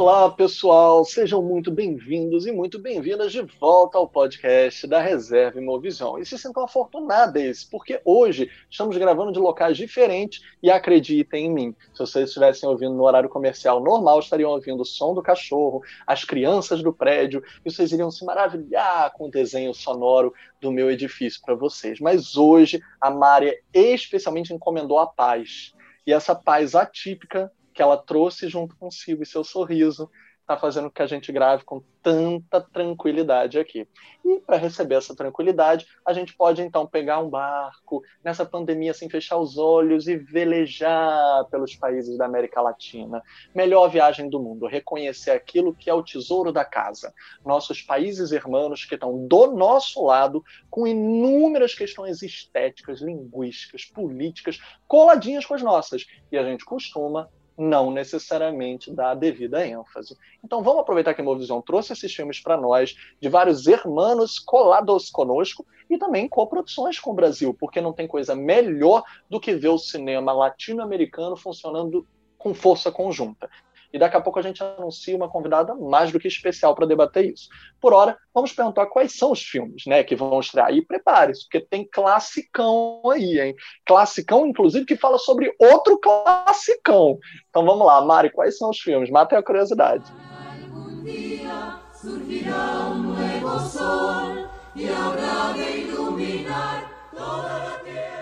Olá, pessoal, sejam muito bem-vindos e muito bem-vindas de volta ao podcast da Reserva Imovisão. E se sintam afortunadas, porque hoje estamos gravando de locais diferentes e acreditem em mim, se vocês estivessem ouvindo no horário comercial normal, estariam ouvindo o som do cachorro, as crianças do prédio, e vocês iriam se maravilhar com o desenho sonoro do meu edifício para vocês. Mas hoje a Mária especialmente encomendou a paz. E essa paz atípica que ela trouxe junto consigo e seu sorriso está fazendo que a gente grave com tanta tranquilidade aqui. E para receber essa tranquilidade, a gente pode então pegar um barco nessa pandemia, assim, fechar os olhos e velejar pelos países da América Latina. Melhor viagem do mundo, reconhecer aquilo que é o tesouro da casa. Nossos países irmãos que estão do nosso lado, com inúmeras questões estéticas, linguísticas, políticas, coladinhas com as nossas. E a gente costuma não necessariamente dá a devida ênfase. Então vamos aproveitar que a Movisão trouxe esses filmes para nós, de vários hermanos colados conosco, e também coproduções com o Brasil, porque não tem coisa melhor do que ver o cinema latino-americano funcionando com força conjunta. E daqui a pouco a gente anuncia uma convidada mais do que especial para debater isso. Por hora, vamos perguntar quais são os filmes né, que vão estrear. E prepare-se, porque tem classicão aí, hein? Classicão, inclusive, que fala sobre outro classicão. Então vamos lá, Mari, quais são os filmes? Matem a curiosidade. Surgirá um sol e habrá de iluminar toda a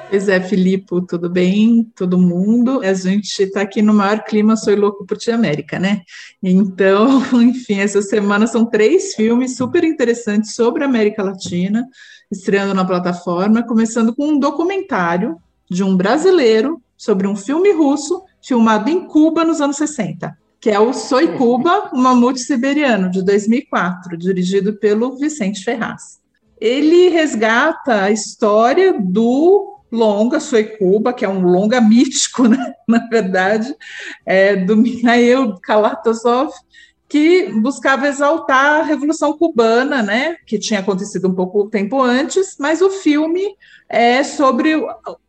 Pois é, Filipe, tudo bem? Todo mundo? A gente está aqui no maior clima Sou Louco por Ti América, né? Então, enfim, essa semana são três filmes super interessantes sobre a América Latina, estreando na plataforma, começando com um documentário de um brasileiro sobre um filme russo filmado em Cuba nos anos 60, que é o Soy Cuba, um mamute siberiano, de 2004, dirigido pelo Vicente Ferraz. Ele resgata a história do longa, Cuba, que é um longa mítico, né, na verdade, é, do Mikhail Kalatozov, que buscava exaltar a Revolução Cubana, né, que tinha acontecido um pouco tempo antes, mas o filme é sobre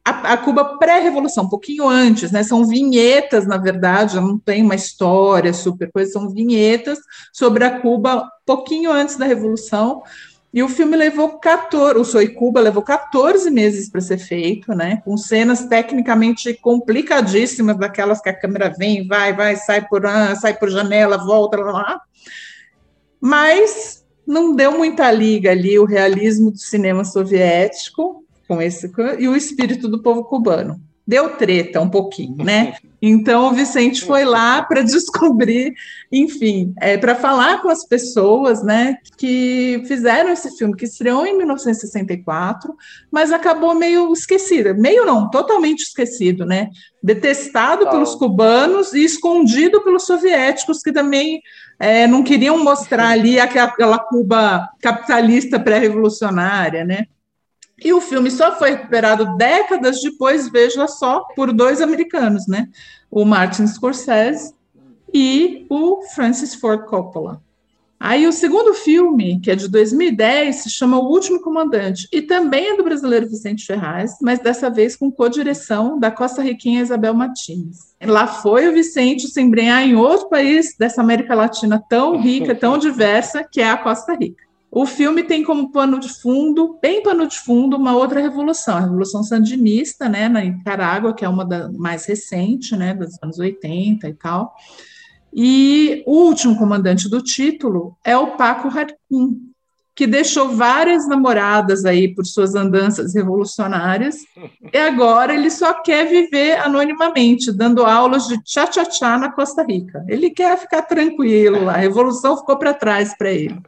a, a Cuba pré-revolução, um pouquinho antes, né, são vinhetas, na verdade, não tem uma história super coisa, são vinhetas sobre a Cuba pouquinho antes da Revolução, e o filme levou 14, o Soy Cuba levou 14 meses para ser feito, né? Com cenas tecnicamente complicadíssimas, daquelas que a câmera vem, vai, vai, sai por sai por janela, volta lá. Mas não deu muita liga ali o realismo do cinema soviético com esse e o espírito do povo cubano deu treta um pouquinho, né? Então o Vicente foi lá para descobrir, enfim, é, para falar com as pessoas, né, que fizeram esse filme que estreou em 1964, mas acabou meio esquecido, meio não, totalmente esquecido, né? Detestado oh. pelos cubanos e escondido pelos soviéticos que também é, não queriam mostrar ali aquela Cuba capitalista pré-revolucionária, né? E o filme só foi recuperado décadas depois, veja só, por dois americanos, né? O Martin Scorsese e o Francis Ford Coppola. Aí o segundo filme, que é de 2010, se chama O Último Comandante, e também é do brasileiro Vicente Ferraz, mas dessa vez com co-direção da costa-riquinha Isabel Martins. Lá foi o Vicente se embrenhar em outro país dessa América Latina tão rica, tão diversa, que é a Costa Rica. O filme tem como pano de fundo, bem pano de fundo, uma outra revolução, a Revolução Sandinista, né, na Nicarágua, que é uma da mais recente, né, dos anos 80 e tal. E o último comandante do título é o Paco Harkin, que deixou várias namoradas aí por suas andanças revolucionárias, e agora ele só quer viver anonimamente, dando aulas de tchá-tchá-tchá na Costa Rica. Ele quer ficar tranquilo lá, a revolução ficou para trás para ele.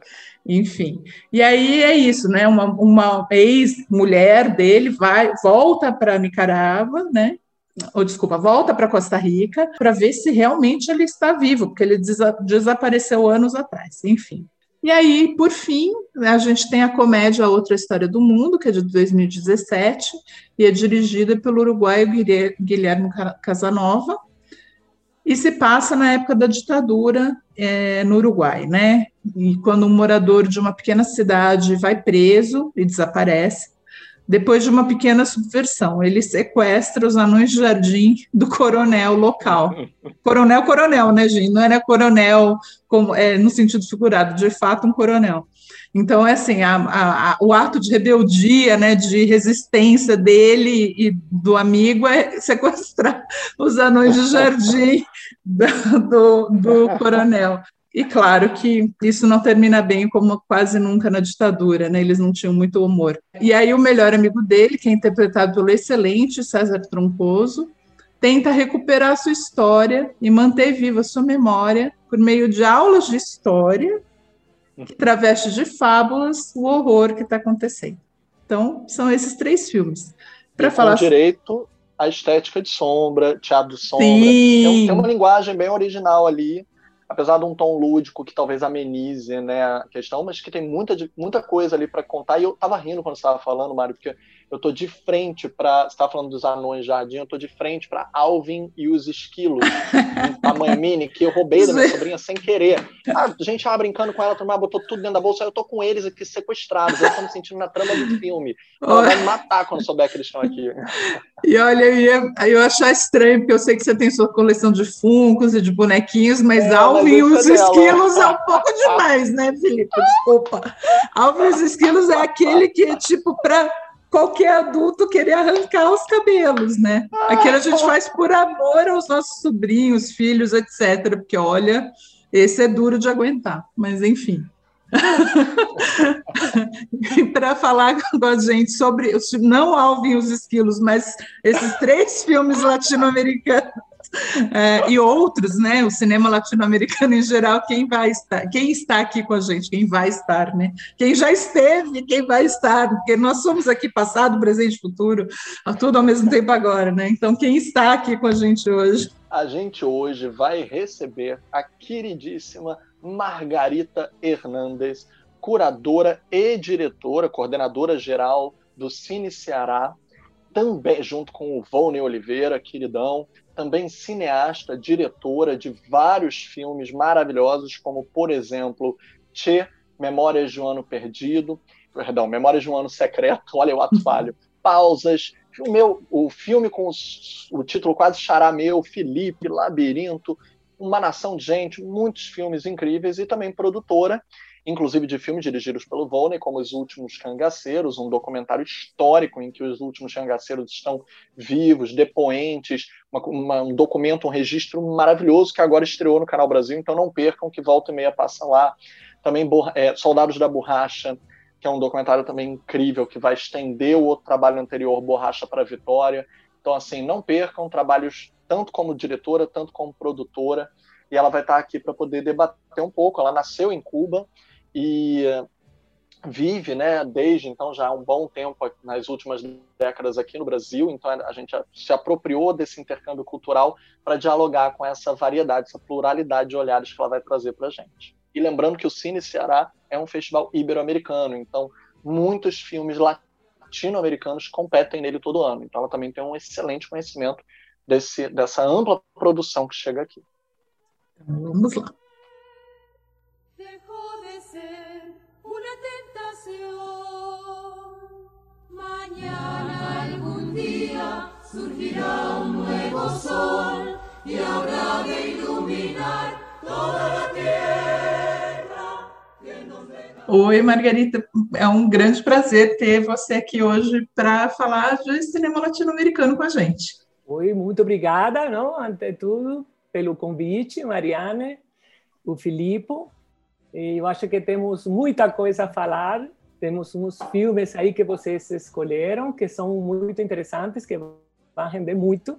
Enfim. E aí é isso, né? Uma, uma ex-mulher dele vai, volta para Nicarágua, né? Ou desculpa, volta para Costa Rica para ver se realmente ele está vivo, porque ele desa desapareceu anos atrás. Enfim. E aí, por fim, a gente tem a comédia Outra História do Mundo, que é de 2017, e é dirigida pelo uruguaio Guilherme Casanova, e se passa na época da ditadura é, no Uruguai, né? E quando um morador de uma pequena cidade vai preso e desaparece, depois de uma pequena subversão. Ele sequestra os anões de jardim do coronel local. Coronel, coronel, né, gente? Não era coronel como, é, no sentido figurado, de fato, um coronel. Então, é assim, a, a, a, o ato de rebeldia, né, de resistência dele e do amigo é sequestrar os anões de jardim do, do coronel. E claro que isso não termina bem, como quase nunca na ditadura, né? Eles não tinham muito humor. E aí o melhor amigo dele, que é interpretado pelo excelente César Troncoso, tenta recuperar sua história e manter viva sua memória por meio de aulas de história que traveste de fábulas o horror que está acontecendo. Então, são esses três filmes. Para falar direito a estética de sombra, teatro de sombra. Tem, tem, uma linguagem bem original ali apesar de um tom lúdico que talvez amenize né, a questão, mas que tem muita, muita coisa ali para contar. E eu tava rindo quando você estava falando, Mário, porque eu tô de frente para. Você estava falando dos anões jardim, eu tô de frente para Alvin e os esquilos, um tamanho mini, que eu roubei da minha sobrinha sem querer. A gente tava brincando com ela, turma, botou tudo dentro da bolsa, eu tô com eles aqui sequestrados, eu tô me sentindo na trama do filme. Ela vai me matar quando souber que eles estão aqui. E olha, eu ia, eu achar estranho, porque eu sei que você tem sua coleção de funcos e de bonequinhos, mas é, Alvin e os esquilos é um pouco demais, né, Felipe? Desculpa. Alvin e os esquilos é aquele que é tipo para qualquer adulto querer arrancar os cabelos, né? Aquilo a gente faz por amor aos nossos sobrinhos, filhos, etc. Porque, olha, esse é duro de aguentar, mas enfim. para falar com a gente sobre não Alvin os esquilos, mas esses três filmes latino-americanos é, e outros, né? O cinema latino-americano em geral, quem vai estar, quem está aqui com a gente, quem vai estar, né? Quem já esteve, quem vai estar, porque nós somos aqui passado, presente e futuro, tudo ao mesmo tempo agora, né? Então, quem está aqui com a gente hoje? A gente hoje vai receber a queridíssima Margarita Hernandes, curadora e diretora, coordenadora geral do Cine Ceará, também junto com o Volney Oliveira, queridão, também cineasta, diretora de vários filmes maravilhosos, como, por exemplo, Che, Memórias de um Ano Perdido, perdão, Memórias de um Ano Secreto, olha o ato falho, Pausas, o, meu, o filme com o título quase xará meu, Felipe, Labirinto, Uma Nação de Gente, muitos filmes incríveis, e também produtora, inclusive de filmes dirigidos pelo Volney, como Os Últimos Cangaceiros, um documentário histórico em que os últimos cangaceiros estão vivos, depoentes, uma, uma, um documento, um registro maravilhoso que agora estreou no Canal Brasil, então não percam que volta e meia passa lá. Também é, Soldados da Borracha, que é um documentário também incrível, que vai estender o outro trabalho anterior, Borracha para a Vitória. Então, assim, não percam trabalhos tanto como diretora, tanto como produtora, e ela vai estar aqui para poder debater um pouco. Ela nasceu em Cuba, e vive, né, desde então já há um bom tempo nas últimas décadas aqui no Brasil, então a gente se apropriou desse intercâmbio cultural para dialogar com essa variedade, essa pluralidade de olhares que ela vai trazer para a gente. E lembrando que o Cine Ceará é um festival ibero-americano, então muitos filmes latino-americanos competem nele todo ano, então ela também tem um excelente conhecimento desse, dessa ampla produção que chega aqui. Vamos lá. Oi, Margarita, é um grande prazer ter você aqui hoje para falar de cinema latino-americano com a gente. Oi, muito obrigada, não? Ante tudo, pelo convite, Mariane, o Filipe. Eu acho que temos muita coisa a falar temos uns filmes aí que vocês escolheram que são muito interessantes, que vão render muito.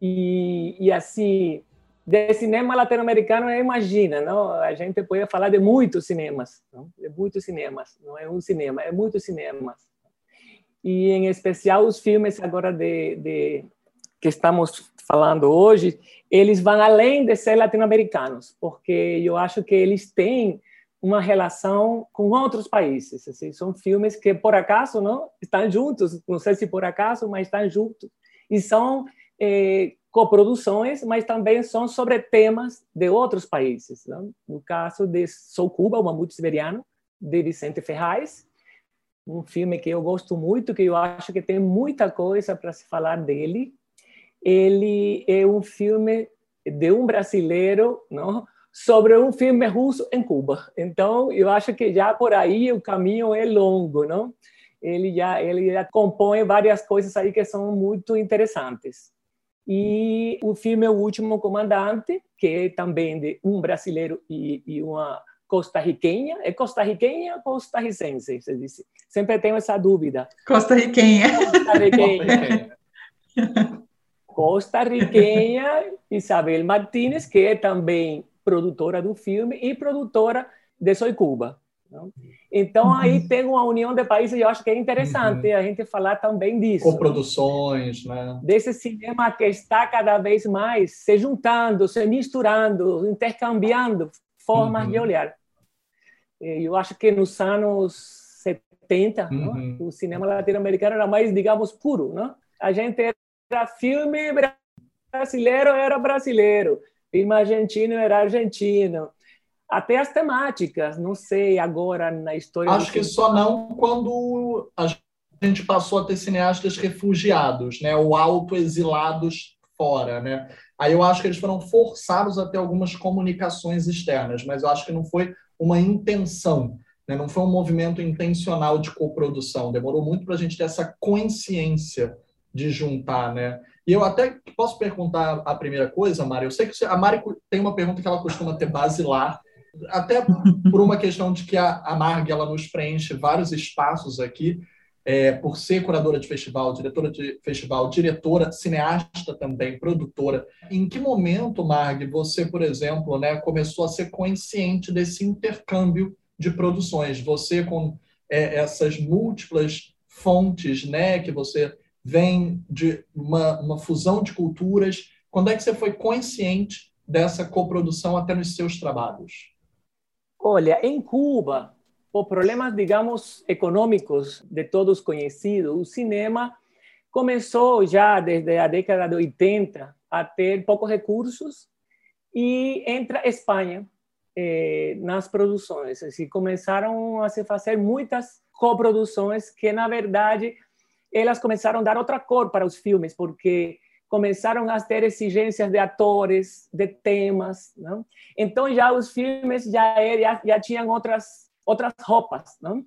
E, e assim, de cinema latino-americano, imagina, não? A gente pode falar de muitos cinemas, não? de muitos cinemas. Não é um cinema, é muitos cinemas. E em especial os filmes agora de, de que estamos falando hoje, eles vão além de ser latino-americanos, porque eu acho que eles têm uma relação com outros países. Assim, são filmes que, por acaso, não estão juntos, não sei se por acaso, mas estão juntos. E são eh, coproduções, mas também são sobre temas de outros países. Não? No caso de Sou Cuba, o Mamute Siberiano, de Vicente Ferraz, um filme que eu gosto muito, que eu acho que tem muita coisa para se falar dele. Ele é um filme de um brasileiro, não? Sobre um filme russo em Cuba. Então, eu acho que já por aí o caminho é longo, não? Ele já ele já compõe várias coisas aí que são muito interessantes. E o filme O Último Comandante, que é também de um brasileiro e, e uma costarriquenha. É costarriquenha ou costarricense? Você disse. Sempre tenho essa dúvida. Costarriquenha. Costarriquenha. costarriquenha Isabel Martínez, que é também produtora do filme e produtora de Soy Cuba. Não? Então, uhum. aí tem uma união de países e eu acho que é interessante uhum. a gente falar também disso. Coproduções, né? Desse cinema que está cada vez mais se juntando, se misturando, intercambiando formas uhum. de olhar. Eu acho que nos anos 70, uhum. o cinema latino-americano era mais, digamos, puro. Não? A gente era filme brasileiro, era brasileiro. Filme argentino era argentino até as temáticas, não sei agora na história. Acho que só não quando a gente passou a ter cineastas refugiados, né, ou auto-exilados fora, né? Aí eu acho que eles foram forçados a ter algumas comunicações externas, mas eu acho que não foi uma intenção, né? não foi um movimento intencional de coprodução. Demorou muito para a gente ter essa consciência de juntar, né? E eu até posso perguntar a primeira coisa, Mari. Eu sei que a Mari tem uma pergunta que ela costuma ter basilar até por uma questão de que a, a Marg ela nos preenche vários espaços aqui, é, por ser curadora de festival, diretora de festival, diretora, cineasta também, produtora. Em que momento, Marg, você, por exemplo, né, começou a ser consciente desse intercâmbio de produções? Você com é, essas múltiplas fontes, né, que você vem de uma, uma fusão de culturas, quando é que você foi consciente dessa coprodução até nos seus trabalhos? Olha, em Cuba, por problemas, digamos, econômicos de todos conhecidos, o cinema começou já desde a década de 80 a ter poucos recursos e entra Espanha eh, nas produções. Assim, começaram a se fazer muitas coproduções que, na verdade, elas começaram a dar outra cor para os filmes, porque começaram a ter exigências de atores, de temas, não? Então já os filmes já já, já tinham outras outras roupas, não?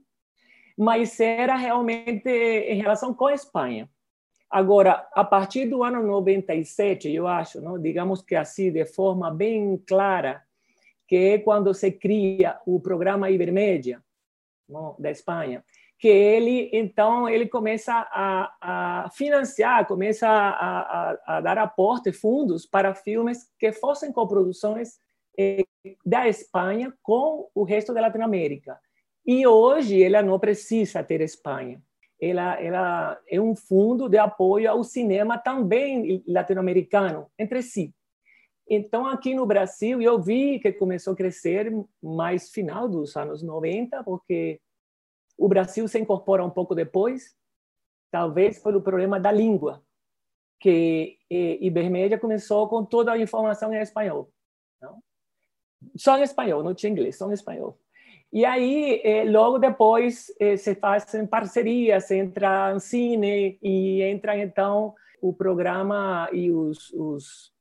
Mas era realmente em relação com a Espanha. Agora, a partir do ano 97, eu acho, não? digamos que assim, de forma bem clara, que é quando se cria o programa Ibermédia, não? da Espanha, que ele então ele começa a, a financiar, começa a, a, a, dar aporte, fundos para filmes que fossem coproduções eh, da Espanha com o resto da Latinoamérica. E hoje ela não precisa ter Espanha. Ela, ela é um fundo de apoio ao cinema também latino-americano entre si. Então, aqui no Brasil, eu vi que começou a crescer mais final dos anos 90, porque o Brasil se incorpora um pouco depois, talvez pelo problema da língua, que Ibermédia começou com toda a informação em espanhol. Não? Só em espanhol, não tinha inglês, só em espanhol. E aí, eh, logo depois, eh, se fazem parcerias, entra a Cine e entra, então, o programa e os, os,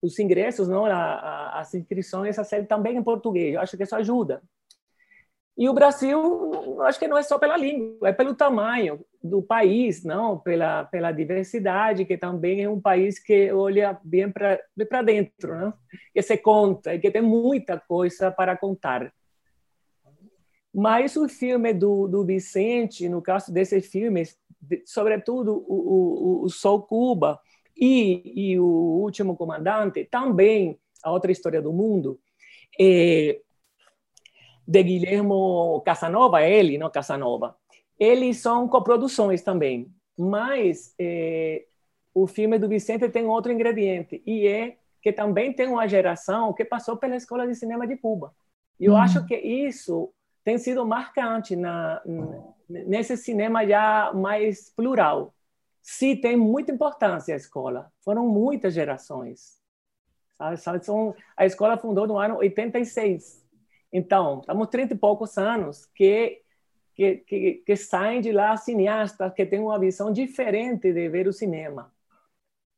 os ingressos, não? As inscrições a ser também em português. Eu acho que isso ajuda. E o Brasil, acho que não é só pela língua, é pelo tamanho do país, não, pela pela diversidade, que também é um país que olha bem para dentro, não? Que se conta, e que tem muita coisa para contar. Mas o filme do, do Vicente, no caso desses filmes, sobretudo o, o, o Sol Cuba e, e o Último Comandante, também a outra história do mundo, é, de Guilhermo Casanova, ele, não Casanova. Eles são coproduções também, mas é, o filme do Vicente tem outro ingrediente, e é que também tem uma geração que passou pela Escola de Cinema de Cuba. E eu uhum. acho que isso tem sido marcante na, nesse cinema já mais plural. Sim, tem muita importância a escola. Foram muitas gerações. Sabe? São, a escola fundou no ano 86. Então, estamos 30 e poucos anos que que, que, que saem de lá cineastas que têm uma visão diferente de ver o cinema,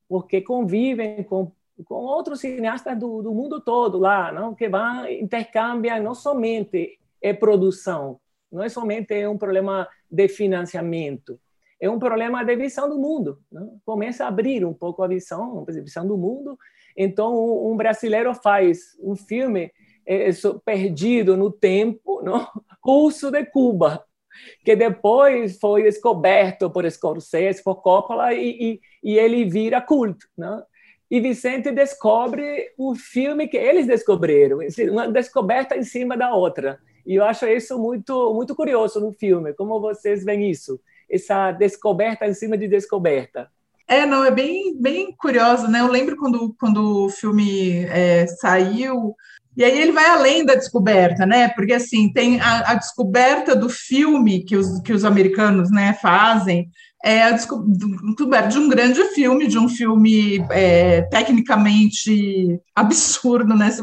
porque convivem com com outros cineastas do, do mundo todo lá, não que vão intercambiam não somente é produção, não é somente um problema de financiamento, é um problema de visão do mundo. Não? Começa a abrir um pouco a visão, a visão do mundo. Então, um brasileiro faz um filme é, perdido no tempo, não? russo de Cuba, que depois foi descoberto por Scorsese, por Coppola, e, e, e ele vira culto. Não? e Vicente descobre o filme que eles descobriram, uma descoberta em cima da outra. E eu acho isso muito muito curioso no filme. Como vocês veem isso? Essa descoberta em cima de descoberta. É, não, é bem, bem curioso, né? Eu lembro quando, quando o filme é, saiu, e aí ele vai além da descoberta, né? Porque assim tem a, a, descoberta do filme que os, que os americanos né, fazem, é descoberta de um grande filme, de um filme é, tecnicamente absurdo, né? Se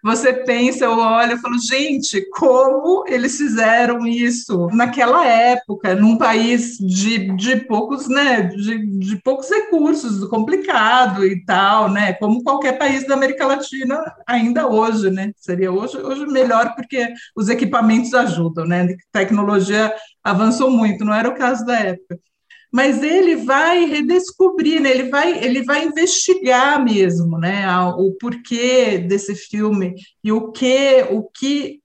você pensa, eu olho e falo, gente, como eles fizeram isso naquela época, num país de, de poucos, né? De, de poucos recursos, complicado e tal, né? Como qualquer país da América Latina ainda hoje, né? Seria hoje, hoje melhor porque os equipamentos ajudam, né? A tecnologia avançou muito, não era o caso da época mas ele vai redescobrir, né? ele, vai, ele vai investigar mesmo né? o porquê desse filme e o que, o que,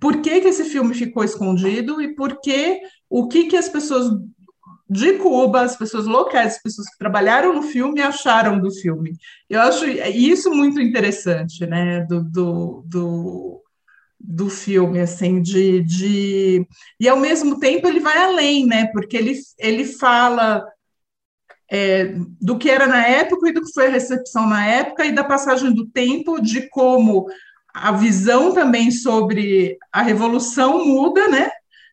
por que, que esse filme ficou escondido e por que, o que, que as pessoas de Cuba, as pessoas locais, as pessoas que trabalharam no filme acharam do filme. Eu acho isso muito interessante, né? do, do, do do filme, assim, de, de... E, ao mesmo tempo, ele vai além, né? Porque ele, ele fala é, do que era na época e do que foi a recepção na época e da passagem do tempo, de como a visão também sobre a revolução muda, né?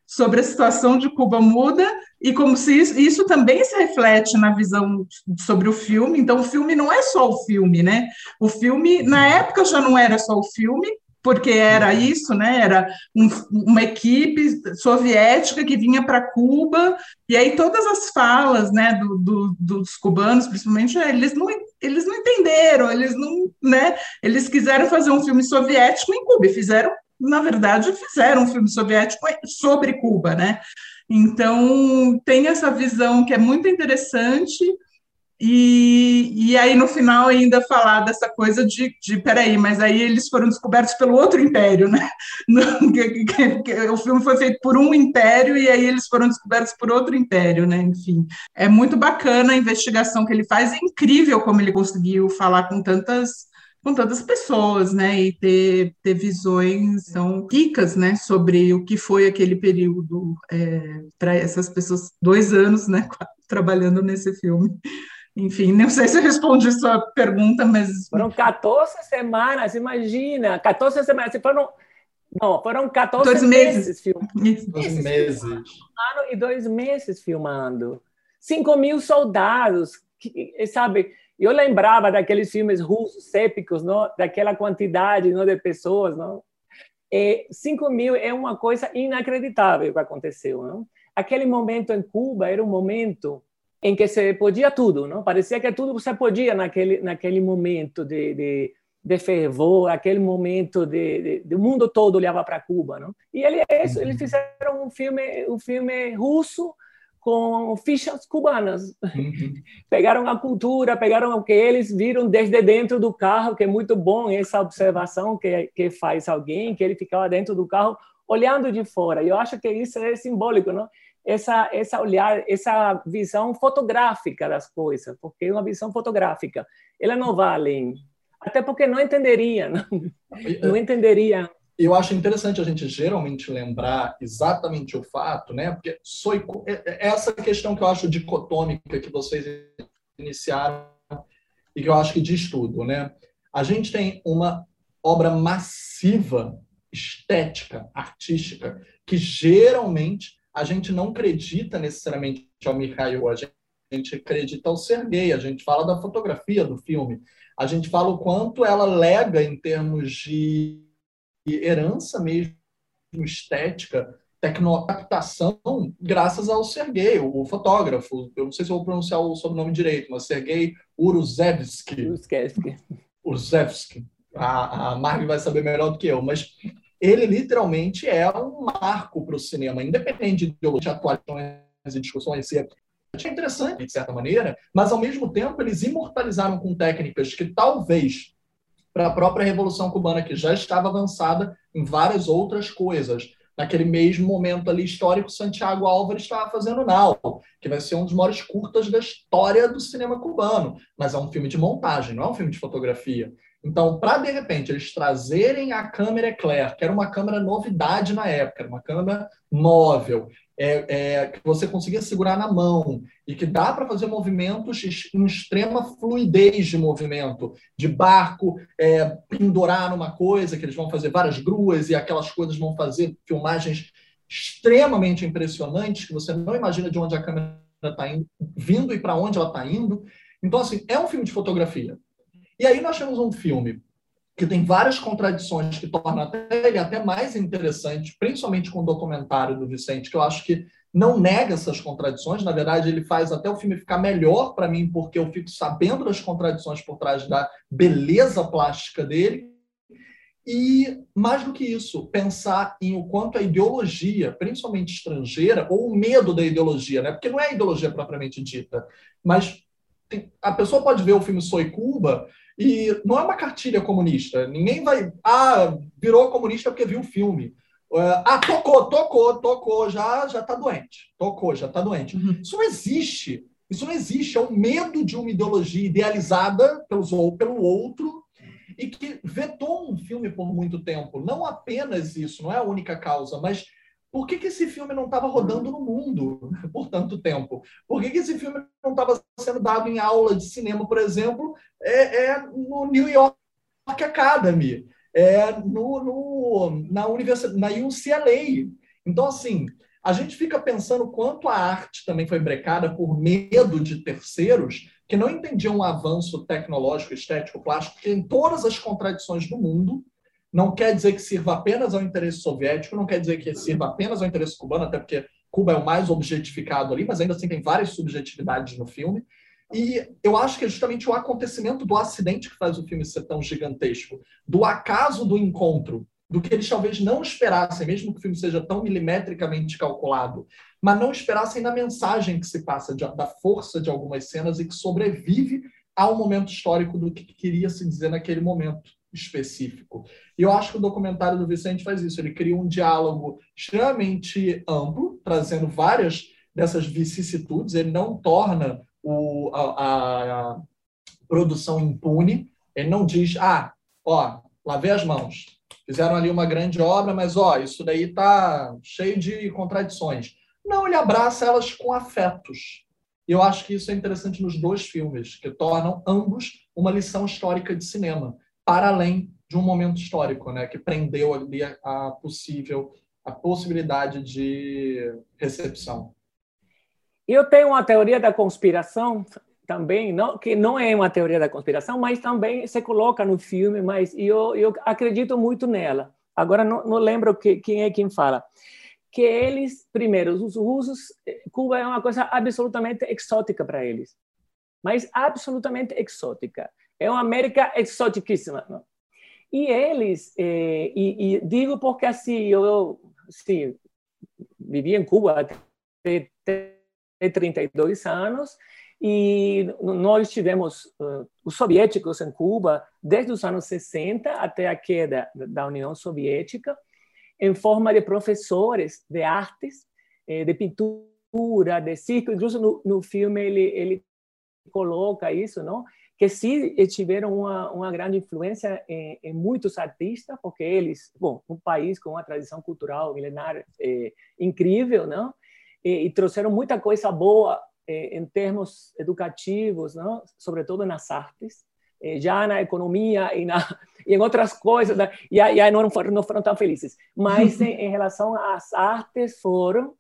Sobre a situação de Cuba muda e como se isso, isso, também se reflete na visão sobre o filme. Então, o filme não é só o filme, né? O filme, na época, já não era só o filme, porque era isso, né? Era um, uma equipe soviética que vinha para Cuba, e aí todas as falas né, do, do, dos cubanos, principalmente, eles não, eles não entenderam, eles não, né? Eles quiseram fazer um filme soviético em Cuba, e fizeram, na verdade, fizeram um filme soviético sobre Cuba, né? Então tem essa visão que é muito interessante e, e aí, no final, ainda falar dessa coisa de, de peraí, mas aí eles foram descobertos pelo outro império, né? No, que, que, que, o filme foi feito por um império e aí eles foram descobertos por outro império, né? Enfim, é muito bacana a investigação que ele faz, é incrível como ele conseguiu falar com tantas com tantas pessoas, né, e ter, ter visões tão ricas, né, sobre o que foi aquele período é, para essas pessoas, dois anos, né, trabalhando nesse filme. Enfim, não sei se eu respondi a sua pergunta, mas. Foram 14 semanas, imagina, 14 semanas. Foram, não, foram 14 dois meses, meses filmando. Dois meses. Um ano e dois meses filmando. 5 mil soldados, que, sabe? Eu lembrava daqueles filmes russos épicos, não? daquela quantidade não, de pessoas. Não? E 5 mil é uma coisa inacreditável que aconteceu. Não? Aquele momento em Cuba era um momento em que se podia tudo, não? Parecia que tudo você podia naquele naquele momento de, de, de fervor, aquele momento de, de, o mundo todo olhava para Cuba, não? E ele, eles fizeram um filme um filme russo com fichas cubanas. Uhum. pegaram a cultura, pegaram o que eles viram desde dentro do carro, que é muito bom essa observação que, que faz alguém, que ele ficava dentro do carro olhando de fora. E eu acho que isso é simbólico, não? Essa essa olhar, essa visão fotográfica das coisas, porque é uma visão fotográfica. Ela não vai além, até porque não entenderia, não, não entenderia. Eu acho interessante a gente geralmente lembrar exatamente o fato, né? Porque sou, é, é essa questão que eu acho dicotômica que vocês iniciaram e que eu acho que diz tudo, né? A gente tem uma obra massiva estética, artística, que geralmente a gente não acredita necessariamente ao Mikhail, a gente acredita ao Sergei, a gente fala da fotografia do filme, a gente fala o quanto ela lega em termos de herança mesmo estética tecnocaptação graças ao Sergei, o fotógrafo. Eu não sei se vou pronunciar o sobrenome direito, mas Sergei. Uruzevsky. Uruzevsky. A, a vai saber melhor do que eu, mas ele literalmente é um marco para o cinema, independente de ideologia, atuações e discussões. É interessante, de certa maneira, mas ao mesmo tempo eles imortalizaram com técnicas que talvez para a própria Revolução Cubana, que já estava avançada em várias outras coisas. Naquele mesmo momento ali histórico, Santiago Álvares estava fazendo Now, que vai ser um dos maiores curtas da história do cinema cubano, mas é um filme de montagem, não é um filme de fotografia. Então, para de repente eles trazerem a câmera Eclair, que era uma câmera novidade na época, uma câmera móvel, é, é, que você conseguia segurar na mão e que dá para fazer movimentos em extrema fluidez de movimento, de barco, é, pendurar numa coisa, que eles vão fazer várias gruas e aquelas coisas vão fazer filmagens extremamente impressionantes, que você não imagina de onde a câmera está indo, vindo e para onde ela está indo. Então, assim, é um filme de fotografia. E aí nós temos um filme que tem várias contradições que tornam até ele até mais interessante, principalmente com o documentário do Vicente, que eu acho que não nega essas contradições, na verdade ele faz até o filme ficar melhor para mim, porque eu fico sabendo das contradições por trás da beleza plástica dele. E mais do que isso, pensar em o quanto a ideologia, principalmente estrangeira, ou o medo da ideologia, né? Porque não é a ideologia propriamente dita, mas a pessoa pode ver o filme Soy Cuba e não é uma cartilha comunista. Ninguém vai. Ah, virou comunista porque viu o filme. Uh, ah, tocou, tocou, tocou, já já está doente. Tocou, já está doente. Uhum. Isso não existe. Isso não existe. É o medo de uma ideologia idealizada pelos, ou pelo outro e que vetou um filme por muito tempo. Não apenas isso, não é a única causa, mas por que, que esse filme não estava rodando no mundo por tanto tempo? Por que, que esse filme não estava sendo dado em aula de cinema, por exemplo, é, é no New York Academy, é no, no, na universidade, na UCLA. Então, assim, a gente fica pensando quanto a arte também foi brecada por medo de terceiros que não entendiam o avanço tecnológico, estético, plástico, que tem todas as contradições do mundo, não quer dizer que sirva apenas ao interesse soviético, não quer dizer que sirva apenas ao interesse cubano, até porque Cuba é o mais objetificado ali, mas ainda assim tem várias subjetividades no filme. E eu acho que é justamente o acontecimento do acidente que faz o filme ser tão gigantesco, do acaso do encontro, do que eles talvez não esperassem, mesmo que o filme seja tão milimetricamente calculado, mas não esperassem na mensagem que se passa, da força de algumas cenas e que sobrevive ao momento histórico do que queria se dizer naquele momento específico. E eu acho que o documentário do Vicente faz isso. Ele cria um diálogo extremamente amplo, trazendo várias dessas vicissitudes. Ele não torna o, a, a produção impune. Ele não diz, ah, ó, lavei as mãos. Fizeram ali uma grande obra, mas ó, isso daí está cheio de contradições. Não, ele abraça elas com afetos. E eu acho que isso é interessante nos dois filmes, que tornam ambos uma lição histórica de cinema para além de um momento histórico, né, que prendeu ali a, a possível a possibilidade de recepção. Eu tenho uma teoria da conspiração também, não, que não é uma teoria da conspiração, mas também se coloca no filme, mas eu, eu acredito muito nela. Agora não, não lembro que, quem é quem fala. Que eles, primeiro, os russos, Cuba é uma coisa absolutamente exótica para eles, mas absolutamente exótica. É uma América exoticíssima. Não? E eles, eh, e, e, digo porque assim, eu sim, vivi em Cuba até, até 32 anos, e nós tivemos uh, os soviéticos em Cuba desde os anos 60 até a queda da União Soviética, em forma de professores de artes, eh, de pintura, de circo. Incluso no, no filme ele, ele coloca isso, não? Que sim tiveram uma, uma grande influência em, em, muitos artistas, porque eles, bom, um país com uma tradição cultural milenar é, incrível, não? E, e, trouxeram muita coisa boa é, em termos educativos, não? Sobretudo nas artes, é, já na economia e, na, e em outras coisas, né? e aí não foram, não foram tão felizes. Mas em, em relação às artes foram,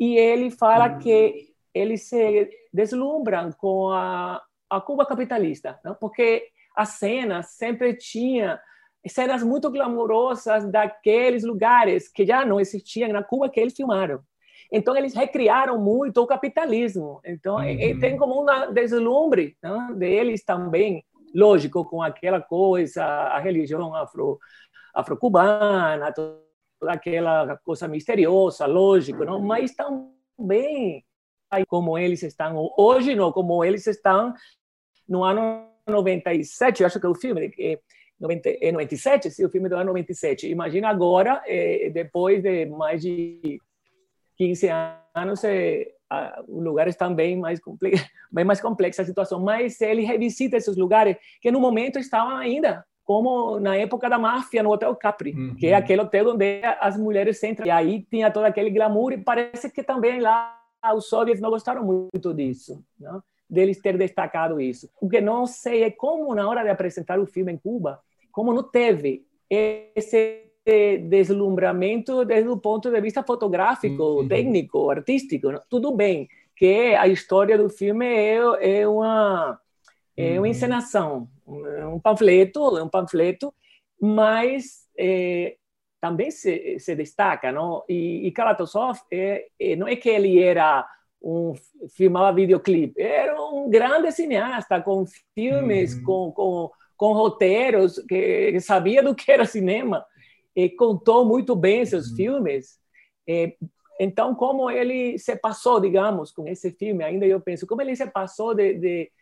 e ele fala que eles se deslumbram com a a Cuba capitalista, não? porque a cena sempre tinha cenas muito glamurosas daqueles lugares que já não existiam na Cuba que eles filmaram. Então, eles recriaram muito o capitalismo. Então, uhum. tem como uma deslumbre né, deles também, lógico, com aquela coisa, a religião afro, afro-cubana, toda aquela coisa misteriosa, lógico, não? mas também como eles estão hoje, não como eles estão no ano 97, eu acho que é o filme, é 97, sim, o filme do ano 97. Imagina agora, é, depois de mais de 15 anos, é, a, o lugar está bem mais, complexo, bem mais complexa a situação, mas ele revisita esses lugares que no momento estavam ainda como na época da máfia no Hotel Capri, uhum. que é aquele hotel onde as mulheres entram. E aí tinha todo aquele glamour e parece que também lá os soviets não gostaram muito disso, não? Deles ter destacado isso. O que não sei é como na hora de apresentar o filme em Cuba, como não teve esse deslumbramento desde o ponto de vista fotográfico, uhum. técnico, artístico. Tudo bem que a história do filme é, é uma é uma uhum. encenação, um panfleto, um panfleto, mas é, também se, se, destaca, não? E, e Kalatosov é, é, não é que ele era um filmava videoclipe, era um grande cineasta com filmes, uhum. com, com, com roteiros que, sabia do que era cinema e contou muito bem seus uhum. filmes. É, então, como ele se passou, digamos, com esse filme, ainda eu penso, como ele se passou de, de,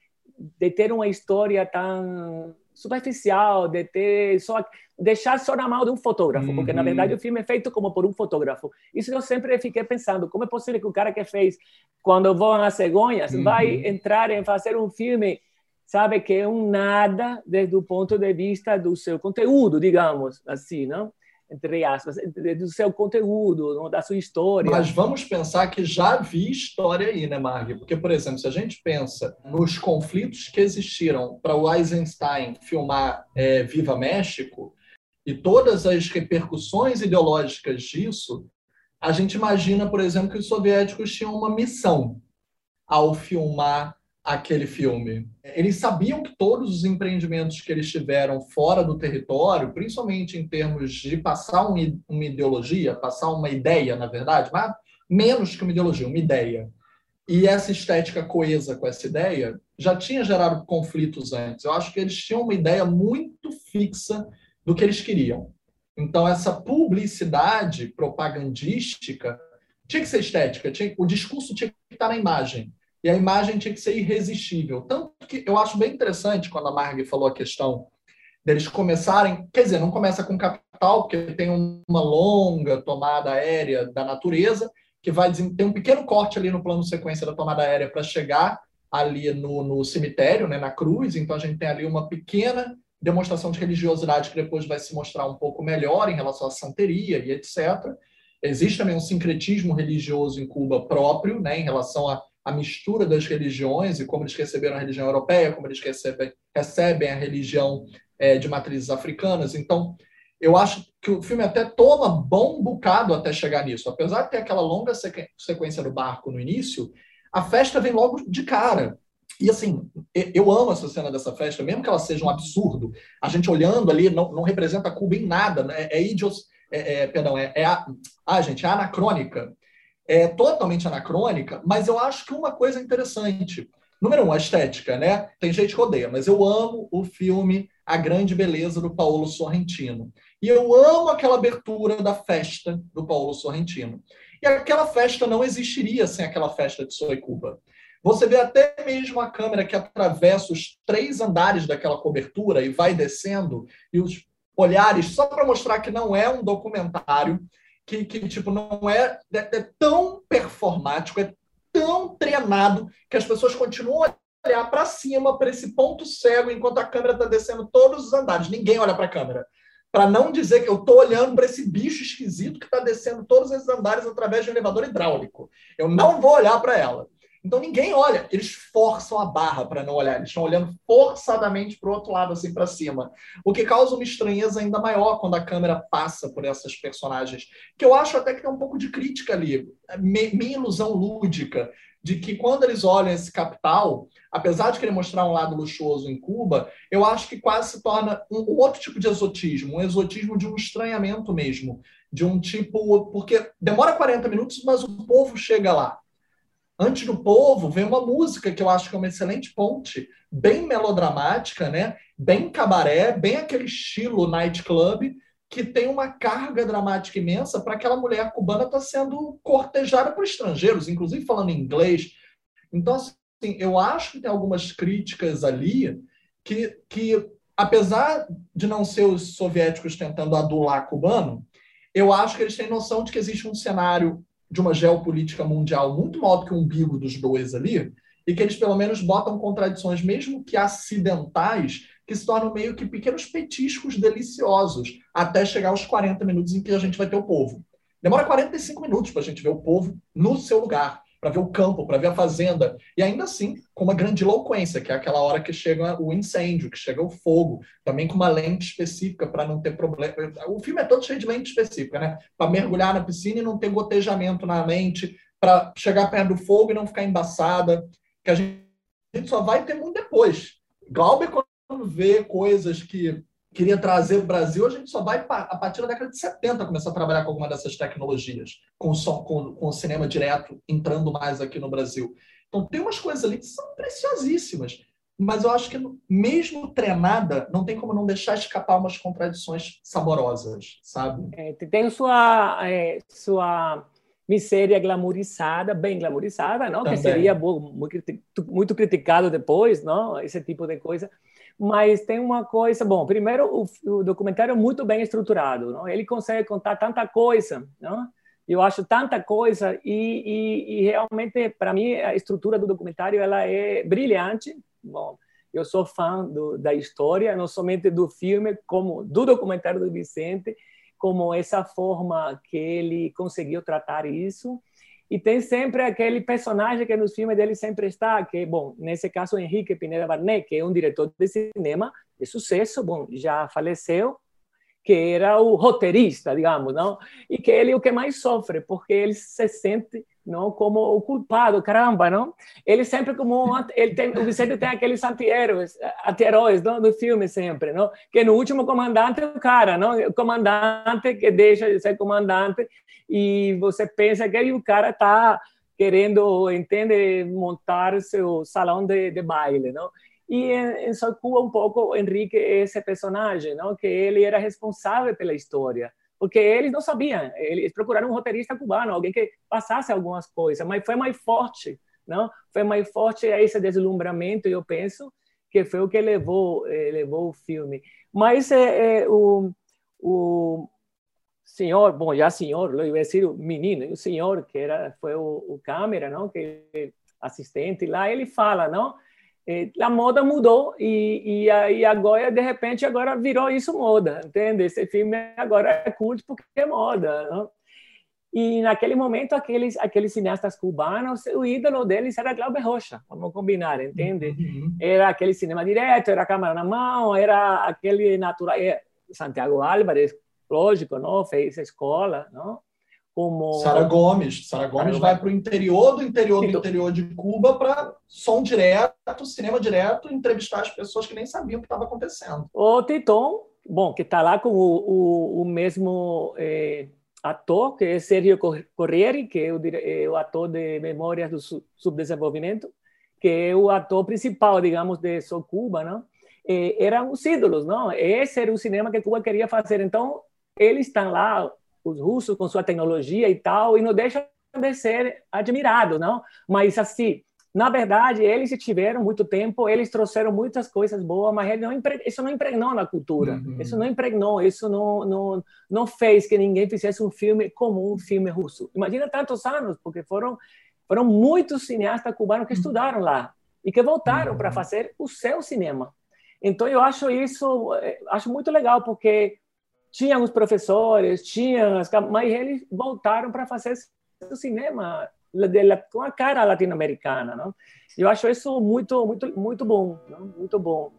de ter uma história tão superficial, de ter só deixar só na mão de um fotógrafo, uhum. porque na verdade o filme é feito como por um fotógrafo. Isso eu sempre fiquei pensando, como é possível que o cara que fez quando vão às cegonhas uhum. vai entrar em fazer um filme sabe que é um nada desde o ponto de vista do seu conteúdo, digamos assim, não? Entre aspas, do seu conteúdo, da sua história. Mas vamos pensar que já vi história aí, né, Marg? Porque, por exemplo, se a gente pensa nos conflitos que existiram para o Eisenstein filmar é, Viva México e todas as repercussões ideológicas disso, a gente imagina, por exemplo, que os soviéticos tinham uma missão ao filmar aquele filme. Eles sabiam que todos os empreendimentos que eles tiveram fora do território, principalmente em termos de passar uma ideologia, passar uma ideia, na verdade, mas menos que uma ideologia, uma ideia. E essa estética coesa com essa ideia já tinha gerado conflitos antes. Eu acho que eles tinham uma ideia muito fixa do que eles queriam. Então, essa publicidade propagandística tinha que ser estética, tinha, o discurso tinha que estar na imagem e a imagem tinha que ser irresistível. Tanto que eu acho bem interessante quando a Marg falou a questão deles começarem, quer dizer, não começa com capital, porque tem uma longa tomada aérea da natureza, que vai tem um pequeno corte ali no plano sequência da tomada aérea para chegar ali no, no cemitério, né, na cruz, então a gente tem ali uma pequena demonstração de religiosidade que depois vai se mostrar um pouco melhor em relação à santeria e etc. Existe também um sincretismo religioso em Cuba próprio, né, em relação a a mistura das religiões e como eles receberam a religião europeia, como eles recebem, recebem a religião é, de matrizes africanas. Então, eu acho que o filme até toma bom bocado até chegar nisso. Apesar de ter aquela longa sequência do barco no início, a festa vem logo de cara. E assim, eu amo essa cena dessa festa, mesmo que ela seja um absurdo. A gente olhando ali não, não representa Cuba em nada, né? é, idios, é, é, perdão, é, é a, ah, gente, é anacrônica é totalmente anacrônica, mas eu acho que uma coisa interessante. Número um, a estética, né? Tem gente que odeia, mas eu amo o filme A Grande Beleza do Paulo Sorrentino. E eu amo aquela abertura da festa do Paulo Sorrentino. E aquela festa não existiria sem aquela festa de Soy Cuba. Você vê até mesmo a câmera que atravessa os três andares daquela cobertura e vai descendo, e os olhares, só para mostrar que não é um documentário, que, que tipo, não é, é, é tão performático, é tão treinado que as pessoas continuam a olhar para cima, para esse ponto cego, enquanto a câmera está descendo todos os andares. Ninguém olha para a câmera. Para não dizer que eu estou olhando para esse bicho esquisito que está descendo todos esses andares através de um elevador hidráulico. Eu não vou olhar para ela. Então ninguém olha, eles forçam a barra para não olhar, eles estão olhando forçadamente para o outro lado, assim para cima. O que causa uma estranheza ainda maior quando a câmera passa por essas personagens. Que eu acho até que tem um pouco de crítica ali, minha ilusão lúdica, de que quando eles olham esse capital, apesar de querer mostrar um lado luxuoso em Cuba, eu acho que quase se torna um outro tipo de exotismo, um exotismo de um estranhamento mesmo, de um tipo. Porque demora 40 minutos, mas o povo chega lá. Antes do povo, vem uma música que eu acho que é uma excelente ponte, bem melodramática, né? bem cabaré, bem aquele estilo nightclub, que tem uma carga dramática imensa para aquela mulher cubana estar tá sendo cortejada por estrangeiros, inclusive falando inglês. Então, assim, eu acho que tem algumas críticas ali que, que apesar de não ser os soviéticos tentando adular cubano, eu acho que eles têm noção de que existe um cenário de uma geopolítica mundial muito maior do que o umbigo dos dois ali, e que eles pelo menos botam contradições, mesmo que acidentais, que se tornam meio que pequenos petiscos deliciosos, até chegar aos 40 minutos em que a gente vai ter o povo. Demora 45 minutos para a gente ver o povo no seu lugar, para ver o campo, para ver a fazenda, e ainda assim com uma grande eloquência, que é aquela hora que chega o incêndio, que chega o fogo, também com uma lente específica para não ter problema. O filme é todo cheio de lente específica, né? Para mergulhar na piscina e não ter gotejamento na lente, para chegar perto do fogo e não ficar embaçada, que a gente só vai ter muito depois. Glauber, quando vê coisas que queria trazer o Brasil, a gente só vai a partir da década de 70 começar a trabalhar com alguma dessas tecnologias, com o, som, com, com o cinema direto entrando mais aqui no Brasil. Então tem umas coisas ali que são preciosíssimas, mas eu acho que mesmo treinada, não tem como não deixar escapar umas contradições saborosas, sabe? É, tem sua é, sua miséria glamourizada, bem glamourizada, não? Que seria muito criticado depois, não? Esse tipo de coisa mas tem uma coisa, bom, primeiro o, o documentário é muito bem estruturado, não? ele consegue contar tanta coisa, não? eu acho tanta coisa e, e, e realmente para mim a estrutura do documentário ela é brilhante, bom, eu sou fã do, da história, não somente do filme, como do documentário do Vicente, como essa forma que ele conseguiu tratar isso e tem sempre aquele personagem que nos filmes dele sempre está, que, bom, nesse caso, Henrique Pineda Barnet, que é um diretor de cinema de sucesso, bom, já faleceu, que era o roteirista, digamos, não? E que ele é o que mais sofre, porque ele se sente não como o culpado, caramba, não? Ele sempre como ele tem, o Vicente tem aqueles anti-heróis, anti-heróis do filme sempre, não? Que no último comandante o cara, não? O comandante que deixa de ser comandante e você pensa que o cara está querendo, entende, montar seu salão de, de baile, não? E em, em Socuba um pouco Henrique esse personagem, não? Que ele era responsável pela história porque eles não sabiam, eles procuraram um roteirista cubano, alguém que passasse algumas coisas, mas foi mais forte, não? Foi mais forte esse deslumbramento, eu penso, que foi o que levou eh, levou o filme. Mas é, é, o, o senhor, bom, já senhor, eu ia dizer o menino, o senhor que era foi o, o câmera, não? Que assistente lá, ele fala, não? A moda mudou e, e, e agora, de repente, agora virou isso moda, entende? Esse filme agora é culto porque é moda, não? E naquele momento, aqueles, aqueles cineastas cubanos, o ídolo deles era Glauber Rocha, vamos combinar, entende? Uhum. Era aquele cinema direto, era câmera na mão, era aquele natural... Eh, Santiago Álvarez, lógico, não? Fez escola, não? Como. Sara Gomes. Sara Gomes vai para o interior do interior do então- interior de Cuba para som direto, cinema direto, entrevistar as pessoas que nem sabiam o que estava acontecendo. O Titon, bom, que está lá com o, o, o mesmo é, ator, que é Sergio Corriere, que é o, é o ator de Memórias do Subdesenvolvimento, que é o ator principal, digamos, de So Cuba, não? É, eram os ídolos, não? Esse era o cinema que Cuba queria fazer. Então, eles estão lá os russos com sua tecnologia e tal, e não deixam de ser admirados, não? Mas, assim, na verdade, eles tiveram muito tempo, eles trouxeram muitas coisas boas, mas não isso não impregnou na cultura. Uhum. Isso não impregnou, isso não, não, não fez que ninguém fizesse um filme como um filme russo. Imagina tantos anos, porque foram, foram muitos cineastas cubanos que uhum. estudaram lá e que voltaram uhum. para fazer o seu cinema. Então, eu acho isso, eh, acho muito legal, porque tinham os professores, tinham as, mas eles voltaram para fazer o cinema com a cara latino-americana, não? Eu acho isso muito, muito, muito bom, não? muito bom.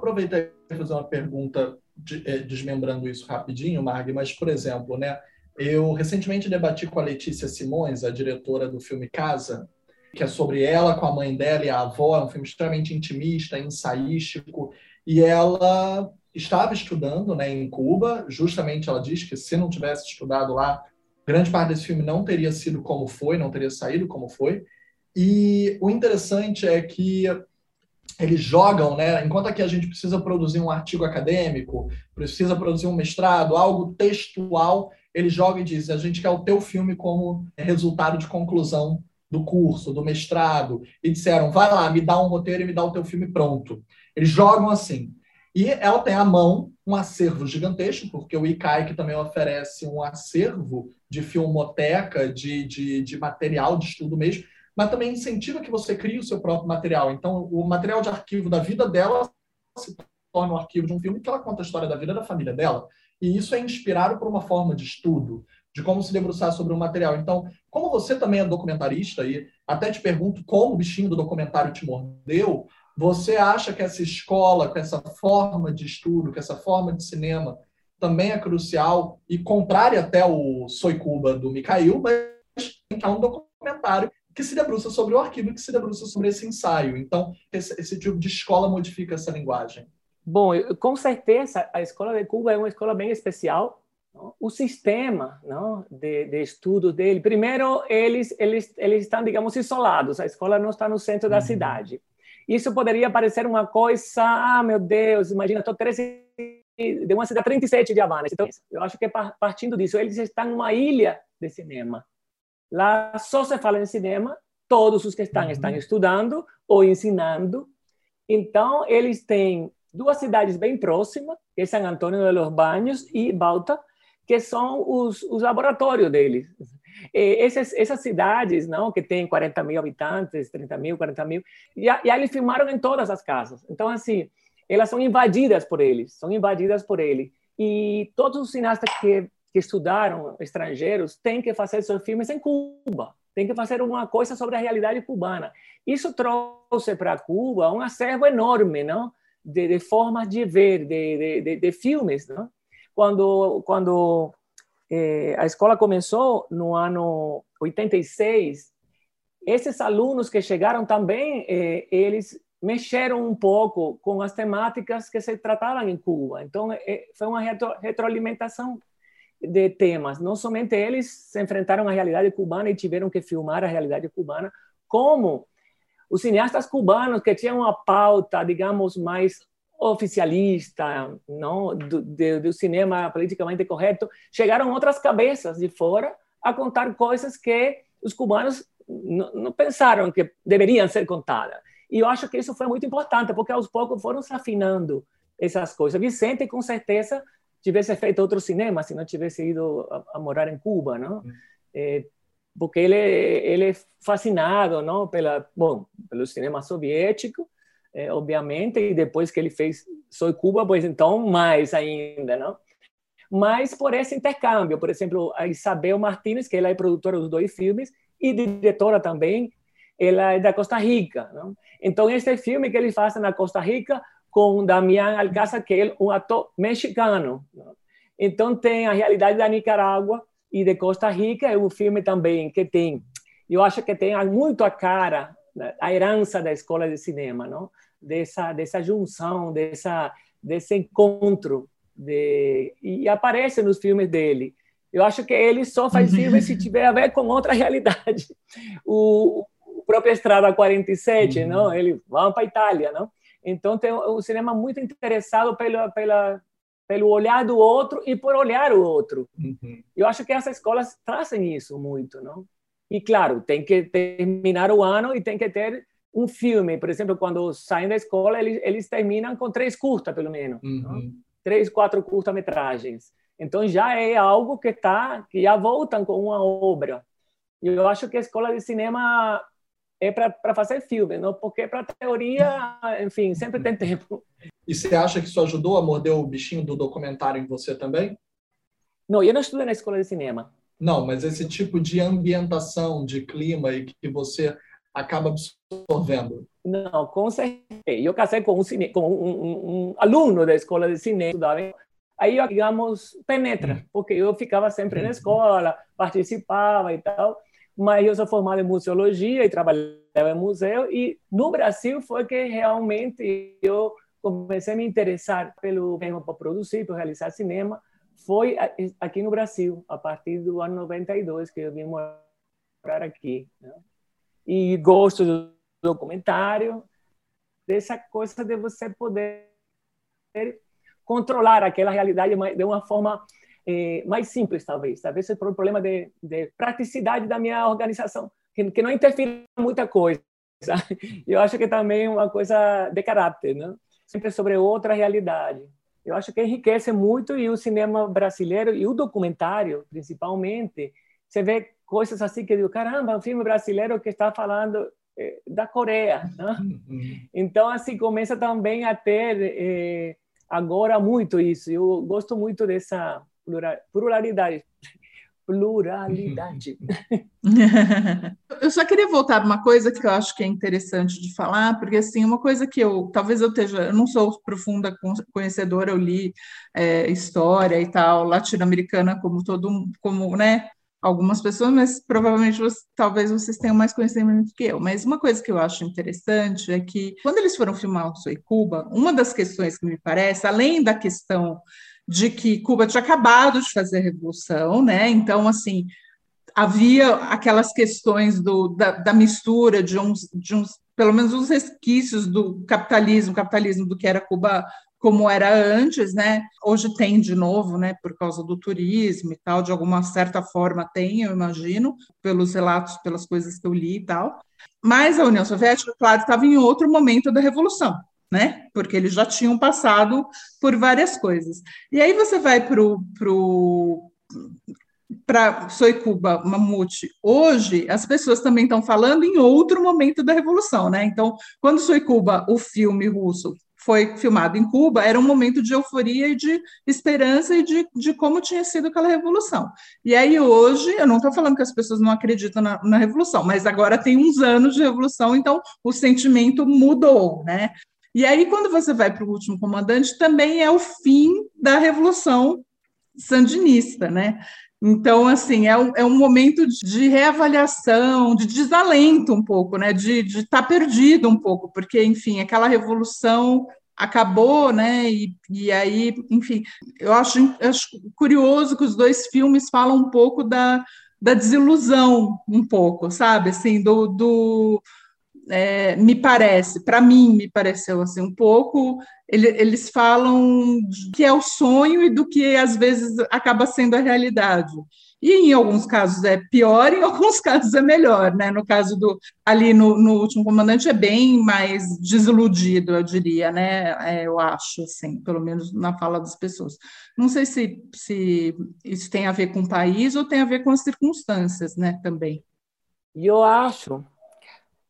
Aproveitar e fazer uma pergunta de, é, desmembrando isso rapidinho, Marg, mas, por exemplo, né, eu recentemente debati com a Letícia Simões, a diretora do filme Casa, que é sobre ela com a mãe dela e a avó, é um filme extremamente intimista, ensaístico, e ela estava estudando né, em Cuba, justamente ela diz que se não tivesse estudado lá, grande parte desse filme não teria sido como foi, não teria saído como foi, e o interessante é que eles jogam, né? Enquanto aqui a gente precisa produzir um artigo acadêmico, precisa produzir um mestrado, algo textual, eles jogam e dizem: a gente quer o teu filme como resultado de conclusão do curso, do mestrado, e disseram: vai lá, me dá um roteiro e me dá o teu filme pronto. Eles jogam assim. E ela tem à mão um acervo gigantesco, porque o ICAI que também oferece um acervo de filmoteca, de, de, de material de estudo mesmo, mas também incentiva que você crie o seu próprio material. Então, o material de arquivo da vida dela se torna um arquivo de um filme que ela conta a história da vida da família dela. E isso é inspirado por uma forma de estudo, de como se debruçar sobre um material. Então, como você também é documentarista, e até te pergunto como o bichinho do documentário te mordeu, você acha que essa escola, com essa forma de estudo, com essa forma de cinema, também é crucial e contrária até o Soy Cuba do Mikhail, mas é um documentário que se debruça sobre o arquivo, que se debruça sobre esse ensaio. Então, esse, esse tipo de escola modifica essa linguagem. Bom, com certeza, a escola de Cuba é uma escola bem especial. Não? O sistema não, de, de estudos dele, primeiro, eles, eles, eles estão, digamos, isolados. A escola não está no centro da uhum. cidade. Isso poderia parecer uma coisa, ah, meu Deus, imagina, estou 13 de uma cidade 37 de Havana. Então, eu acho que partindo disso, eles estão numa ilha de cinema. Lá só se fala em cinema, todos os que estão uhum. estão estudando ou ensinando. Então, eles têm duas cidades bem próximas, que é San Antônio de los Baños e Bauta, que são os, os laboratórios deles. E essas, essas cidades, não, que têm 40 mil habitantes, 30 mil, 40 mil, já, já eles filmaram em todas as casas. Então, assim, elas são invadidas por eles, são invadidas por ele. E todos os cineastas que que estudaram estrangeiros têm que fazer seus filmes em Cuba, têm que fazer uma coisa sobre a realidade cubana. Isso trouxe para Cuba um acervo enorme, não? De, de formas de ver, de, de, de filmes, não? Quando quando eh, a escola começou no ano 86, esses alunos que chegaram também, eh, eles mexeram um pouco com as temáticas que se tratavam em Cuba. Então, eh, foi uma retro, retroalimentação de temas. Não somente eles se enfrentaram à realidade cubana e tiveram que filmar a realidade cubana, como os cineastas cubanos que tinham uma pauta, digamos, mais oficialista, não do, do, do cinema politicamente correto, chegaram outras cabeças de fora a contar coisas que os cubanos não pensaram que deveriam ser contadas. E eu acho que isso foi muito importante, porque aos poucos foram se afinando essas coisas. Vicente, com certeza, tivesse feito outro cinema, se não tivesse ido a, a morar em Cuba, não? É, porque ele ele é fascinado, não, pela bom, pelo cinema soviético, é, obviamente, e depois que ele fez Soy Cuba, pois então mais ainda, não? Mas por esse intercâmbio, por exemplo, a Isabel Martínez, que ela é produtora dos dois filmes e diretora também, ela é da Costa Rica, não? Então esse filme que ele faz na Costa Rica com Damián Alcázar, que é um ator mexicano. Então tem a realidade da Nicarágua e de Costa Rica, é um filme também que tem, eu acho que tem muito a cara a herança da escola de cinema, não? Dessa dessa junção, dessa desse encontro de e aparece nos filmes dele. Eu acho que ele só faz filmes se tiver a ver com outra realidade. O, o próprio Estrada 47, uhum. não? Ele vai para a Itália, não? Então tem um cinema muito interessado pela pela pelo olhar do outro e por olhar o outro. Uhum. Eu acho que essas escolas trazem isso muito, não? E claro, tem que terminar o ano e tem que ter um filme. Por exemplo, quando saem da escola, eles, eles terminam com três curtas, pelo menos. Uhum. Três, quatro curta-metragens. Então já é algo que está, que já voltam com uma obra. E eu acho que a escola de cinema é para fazer filme, não porque para teoria, enfim, sempre tem tempo. E você acha que isso ajudou a morder o bichinho do documentário em você também? Não, eu não estudei na escola de cinema. Não, mas esse tipo de ambientação, de clima e que você acaba absorvendo. Não, com certeza. Eu casei com um, cine, com um, um, um aluno da escola de cinema, aí, digamos, penetra, porque eu ficava sempre na escola, participava e tal, mas eu sou formado em museologia e trabalhava em museu, e no Brasil foi que realmente eu comecei a me interessar pelo mesmo para produzir, para realizar cinema, foi aqui no Brasil, a partir do ano 92, que eu vim morar aqui. Né? E gosto do documentário, dessa coisa de você poder controlar aquela realidade de uma forma eh, mais simples, talvez. Talvez seja por um problema de, de praticidade da minha organização, que, que não interfere muita coisa. Sabe? Eu acho que também é uma coisa de caráter, né? sempre sobre outra realidade eu acho que enriquece muito e o cinema brasileiro e o documentário, principalmente, você vê coisas assim que eu digo, caramba, um filme brasileiro que está falando eh, da Coreia. Né? Uhum. Então, assim, começa também a ter eh, agora muito isso. Eu gosto muito dessa pluralidade pluralidade. eu só queria voltar uma coisa que eu acho que é interessante de falar, porque assim, uma coisa que eu, talvez eu esteja, eu não sou profunda conhecedora, eu li é, história e tal, latino-americana como todo, como, né, algumas pessoas, mas provavelmente você, talvez vocês tenham mais conhecimento que eu. Mas uma coisa que eu acho interessante é que quando eles foram filmar o Soy Cuba, uma das questões que me parece, além da questão de que Cuba tinha acabado de fazer a revolução, né? Então, assim, havia aquelas questões do, da, da mistura de uns, de uns, pelo menos os resquícios do capitalismo, capitalismo do que era Cuba como era antes, né? Hoje tem de novo, né? Por causa do turismo e tal, de alguma certa forma tem, eu imagino, pelos relatos, pelas coisas que eu li e tal. Mas a União Soviética, claro, estava em outro momento da revolução, né? Porque eles já tinham passado por várias coisas. E aí você vai para pro, para Soicuba, Mamute, hoje as pessoas também estão falando em outro momento da Revolução, né? Então, quando Soicuba, o filme russo, foi filmado em Cuba, era um momento de euforia e de esperança e de, de como tinha sido aquela revolução. E aí hoje, eu não estou falando que as pessoas não acreditam na, na, revolução, mas agora tem uns anos de revolução, então o sentimento mudou, né? E aí, quando você vai para o último comandante, também é o fim da revolução sandinista, né? Então, assim, é um, é um momento de reavaliação, de desalento um pouco, né? De estar tá perdido um pouco, porque, enfim, aquela revolução acabou, né? E, e aí, enfim, eu acho, acho curioso que os dois filmes falam um pouco da, da desilusão, um pouco, sabe? Assim, do, do é, me parece, para mim me pareceu assim um pouco, ele, eles falam que é o sonho e do que às vezes acaba sendo a realidade. E em alguns casos é pior, em alguns casos é melhor, né? No caso do ali no, no último comandante é bem mais desiludido, eu diria, né? É, eu acho, assim, pelo menos na fala das pessoas. Não sei se, se isso tem a ver com o país ou tem a ver com as circunstâncias, né? Também. Eu acho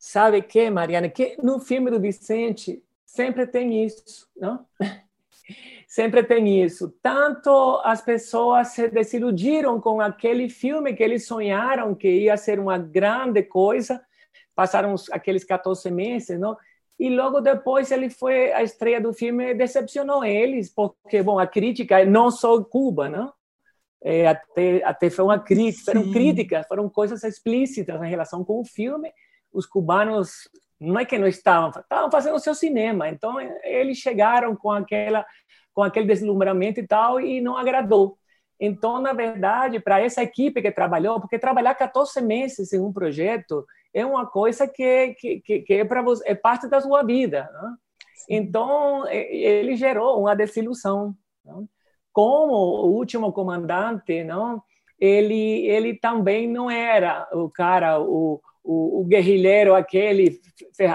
Sabe que, Mariana, que no filme do Vicente sempre tem isso, não? sempre tem isso. Tanto as pessoas se desiludiram com aquele filme que eles sonharam que ia ser uma grande coisa, passaram aqueles 14 meses, não? E logo depois ele foi a estreia do filme decepcionou eles, porque bom, a crítica não só Cuba, não? É, até até foi uma crítica, foram críticas, foram coisas explícitas em relação com o filme os cubanos não é que não estavam, estavam fazendo o seu cinema. Então eles chegaram com aquela com aquele deslumbramento e tal e não agradou. Então, na verdade, para essa equipe que trabalhou, porque trabalhar 14 meses em um projeto é uma coisa que, que, que é, para você, é parte da sua vida. Né? Então, ele gerou uma desilusão. Não? Como o último comandante, não? Ele, ele também não era o cara, o, o, o guerrilheiro, aquele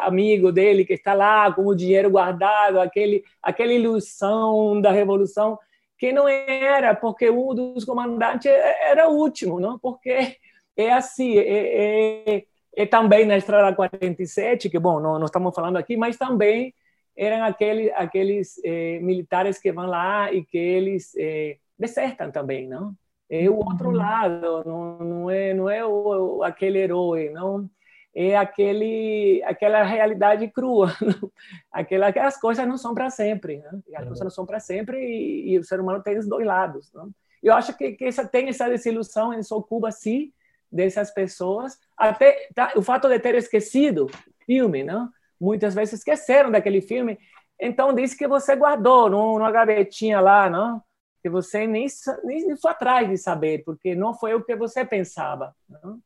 amigo dele que está lá com o dinheiro guardado, aquele, aquela ilusão da revolução, que não era, porque um dos comandantes era o último, não? porque é assim, é, é, é também na Estrada 47, que, bom, não, não estamos falando aqui, mas também eram aqueles, aqueles eh, militares que vão lá e que eles eh, desertam também, não? É o outro uhum. lado, não, não é, não é o, aquele herói, não é aquele, aquela realidade crua. Aquela, aquelas coisas não são para sempre. Né? As uhum. coisas não são para sempre e, e, o ser humano tem os dois lados. Não? Eu acho que, que essa, tem essa desilusão em Sou Cuba, sim, dessas pessoas. Até tá, o fato de ter esquecido filme, não? muitas vezes esqueceram daquele filme. Então, disse que você guardou numa gavetinha lá, não? Que você nem, nem foi atrás de saber, porque não foi o que você pensava. Não?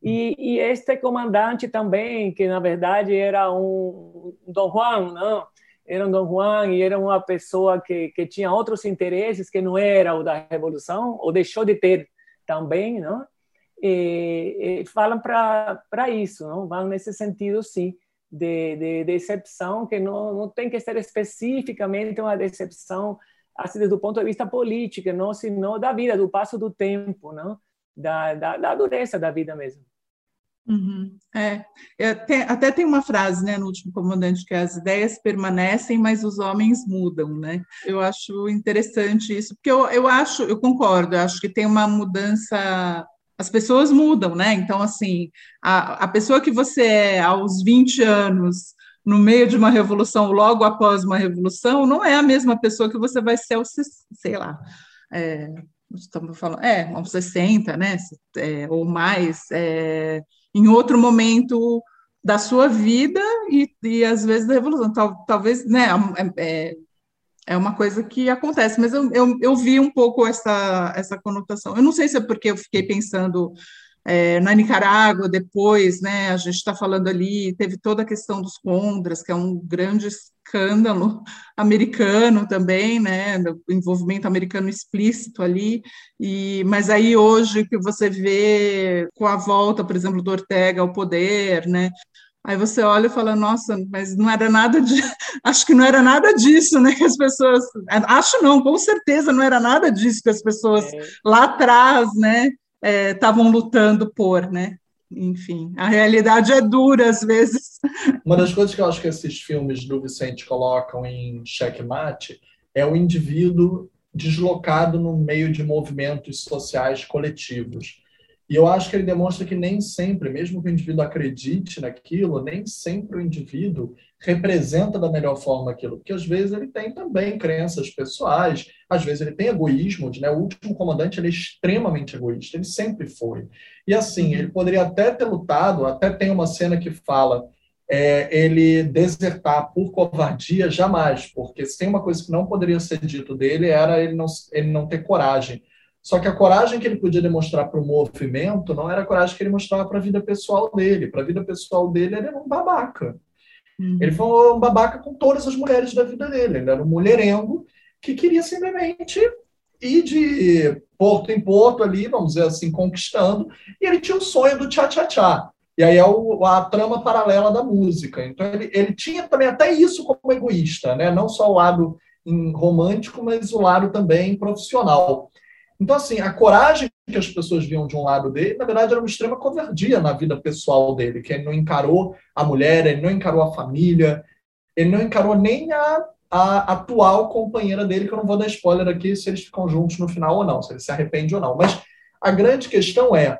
E, e, este comandante também, que na verdade era um Dom Juan, não? Era um Dom Juan e era uma pessoa que, que tinha outros interesses que não era o da revolução, ou deixou de ter também, não? E, e falam para isso, não? Vão nesse sentido, sim de, de decepção, que não, não tem que ser especificamente uma decepção assim, do ponto de vista político, não, sino da vida, do passo do tempo, não? Da, da, da dureza da vida mesmo. Uhum. É, até, até tem uma frase, né, no último comandante, que as ideias permanecem, mas os homens mudam, né? Eu acho interessante isso, porque eu, eu acho, eu concordo, eu acho que tem uma mudança as pessoas mudam, né? Então, assim, a, a pessoa que você é aos 20 anos, no meio de uma revolução, logo após uma revolução, não é a mesma pessoa que você vai ser aos, sei lá, é, estamos falando, é, aos 60, né? É, ou mais, é, em outro momento da sua vida e, e às vezes da revolução. Tal, talvez, né? É, é é uma coisa que acontece, mas eu, eu, eu, vi um pouco essa, essa conotação. Eu não sei se é porque eu fiquei pensando é, na Nicarágua depois, né? A gente está falando ali, teve toda a questão dos contras, que é um grande escândalo americano também, né? Do envolvimento americano explícito ali. E, mas aí hoje que você vê com a volta, por exemplo, do Ortega ao poder, né? Aí você olha e fala, nossa, mas não era nada de. Acho que não era nada disso, né? Que as pessoas. Acho não, com certeza não era nada disso que as pessoas é. lá atrás, né? Estavam é, lutando por, né? Enfim, a realidade é dura às vezes. Uma das coisas que eu acho que esses filmes do Vicente colocam em checkmate é o indivíduo deslocado no meio de movimentos sociais coletivos. E eu acho que ele demonstra que nem sempre, mesmo que o indivíduo acredite naquilo, nem sempre o indivíduo representa da melhor forma aquilo, porque às vezes ele tem também crenças pessoais, às vezes ele tem egoísmo, né? O último comandante ele é extremamente egoísta, ele sempre foi. E assim, ele poderia até ter lutado, até tem uma cena que fala é, ele desertar por covardia jamais, porque se tem uma coisa que não poderia ser dito dele era ele não, ele não ter coragem só que a coragem que ele podia demonstrar para o movimento não era a coragem que ele mostrava para a vida pessoal dele. Para a vida pessoal dele, ele era um babaca. Uhum. Ele foi um babaca com todas as mulheres da vida dele. Ele era um mulherengo que queria simplesmente ir de porto em porto ali, vamos dizer assim, conquistando. E ele tinha o sonho do tchá-tchá-tchá. E aí é o, a trama paralela da música. Então ele, ele tinha também até isso como egoísta, né? não só o lado romântico, mas o lado também profissional. Então, assim, a coragem que as pessoas viam de um lado dele, na verdade, era uma extrema covardia na vida pessoal dele, que ele não encarou a mulher, ele não encarou a família, ele não encarou nem a, a atual companheira dele, que eu não vou dar spoiler aqui se eles ficam juntos no final ou não, se ele se arrepende ou não. Mas a grande questão é,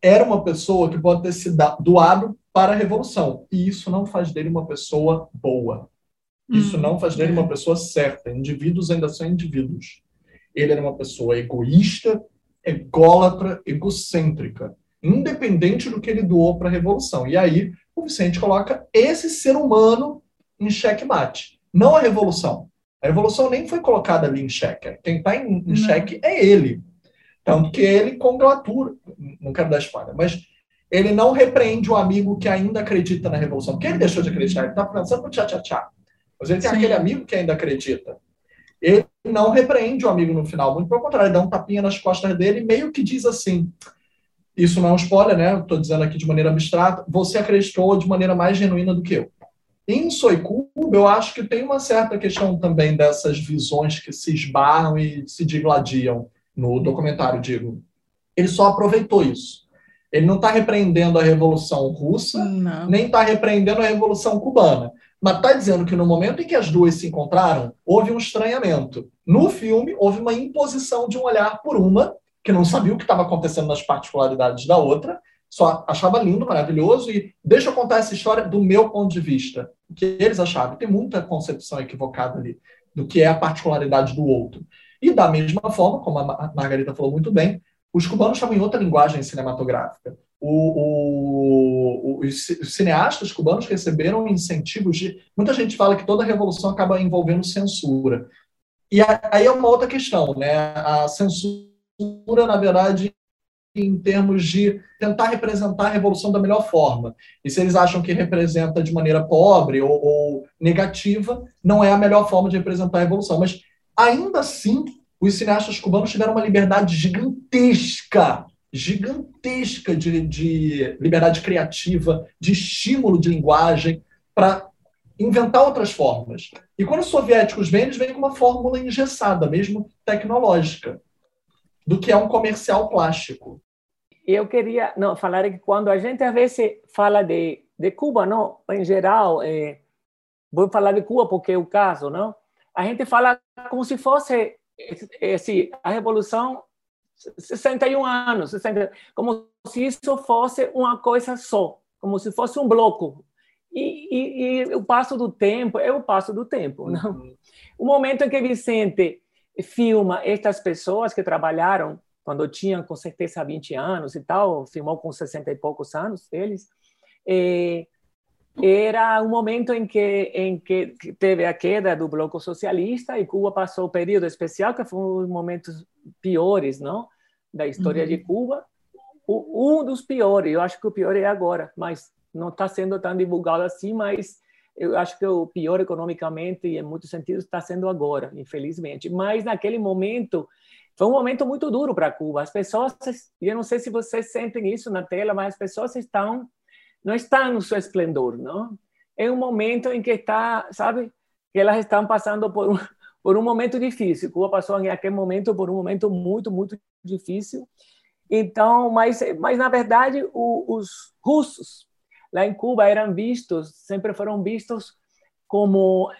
era uma pessoa que pode ter se doado para a revolução, e isso não faz dele uma pessoa boa. Isso hum, não faz dele é. uma pessoa certa. Indivíduos ainda são indivíduos ele era uma pessoa egoísta, ególatra, egocêntrica, independente do que ele doou para a Revolução. E aí, o Vicente coloca esse ser humano em xeque-mate, não a revolução. A revolução nem foi colocada ali em xeque. Quem está em, em xeque é ele. Tanto que ele congratula, não quero dar spoiler, mas ele não repreende o amigo que ainda acredita na revolução. Porque ele deixou de acreditar, ele está pensando no tchá-tchá-tchá. Mas ele tem Sim. aquele amigo que ainda acredita. Ele não repreende o amigo no final, muito pelo contrário, ele dá um tapinha nas costas dele e meio que diz assim: Isso não é um spoiler, né? Estou dizendo aqui de maneira abstrata. Você acreditou de maneira mais genuína do que eu. Em Soikuba, eu acho que tem uma certa questão também dessas visões que se esbarram e se digladiam no documentário, digo. Ele só aproveitou isso. Ele não está repreendendo a Revolução Russa, não. nem está repreendendo a Revolução Cubana. Mas está dizendo que no momento em que as duas se encontraram, houve um estranhamento. No filme, houve uma imposição de um olhar por uma, que não sabia o que estava acontecendo nas particularidades da outra, só achava lindo, maravilhoso, e deixa eu contar essa história do meu ponto de vista. O que eles achavam. Tem muita concepção equivocada ali do que é a particularidade do outro. E da mesma forma, como a Margarita falou muito bem, os cubanos estavam em outra linguagem cinematográfica. O, o, os cineastas cubanos receberam incentivos de. Muita gente fala que toda revolução acaba envolvendo censura. E aí é uma outra questão, né? A censura, na verdade, em termos de tentar representar a revolução da melhor forma. E se eles acham que representa de maneira pobre ou, ou negativa, não é a melhor forma de representar a revolução. Mas ainda assim, os cineastas cubanos tiveram uma liberdade gigantesca, gigantesca de, de liberdade criativa, de estímulo de linguagem para inventar outras formas. E quando os soviéticos vêm, eles vêm com uma fórmula engessada, mesmo tecnológica, do que é um comercial plástico. Eu queria não, falar que quando a gente às vezes fala de, de Cuba, não, em geral, é, vou falar de Cuba porque é o caso, não? A gente fala como se fosse esse, a Revolução 61 anos, 60, como se isso fosse uma coisa só, como se fosse um bloco. E, e, e o passo do tempo é o passo do tempo. Não? Uhum. O momento em que Vicente filma estas pessoas que trabalharam quando tinham com certeza 20 anos e tal, filmou com 60 e poucos anos eles, eh, era um momento em que em que teve a queda do bloco socialista e Cuba passou o período especial que foi um dos momentos piores, não, da história uhum. de Cuba. O, um dos piores, eu acho que o pior é agora, mas não está sendo tão divulgado assim, mas eu acho que o pior economicamente e em muitos sentidos está sendo agora, infelizmente. Mas naquele momento foi um momento muito duro para Cuba. As pessoas, eu não sei se vocês sentem isso na tela, mas as pessoas estão não está no seu esplendor, não? É um momento em que está, sabe, que elas estão passando por um, por um momento difícil. Cuba passou naquele momento por um momento muito, muito difícil. Então, mas, mas na verdade, o, os russos lá em Cuba eram vistos, sempre foram vistos como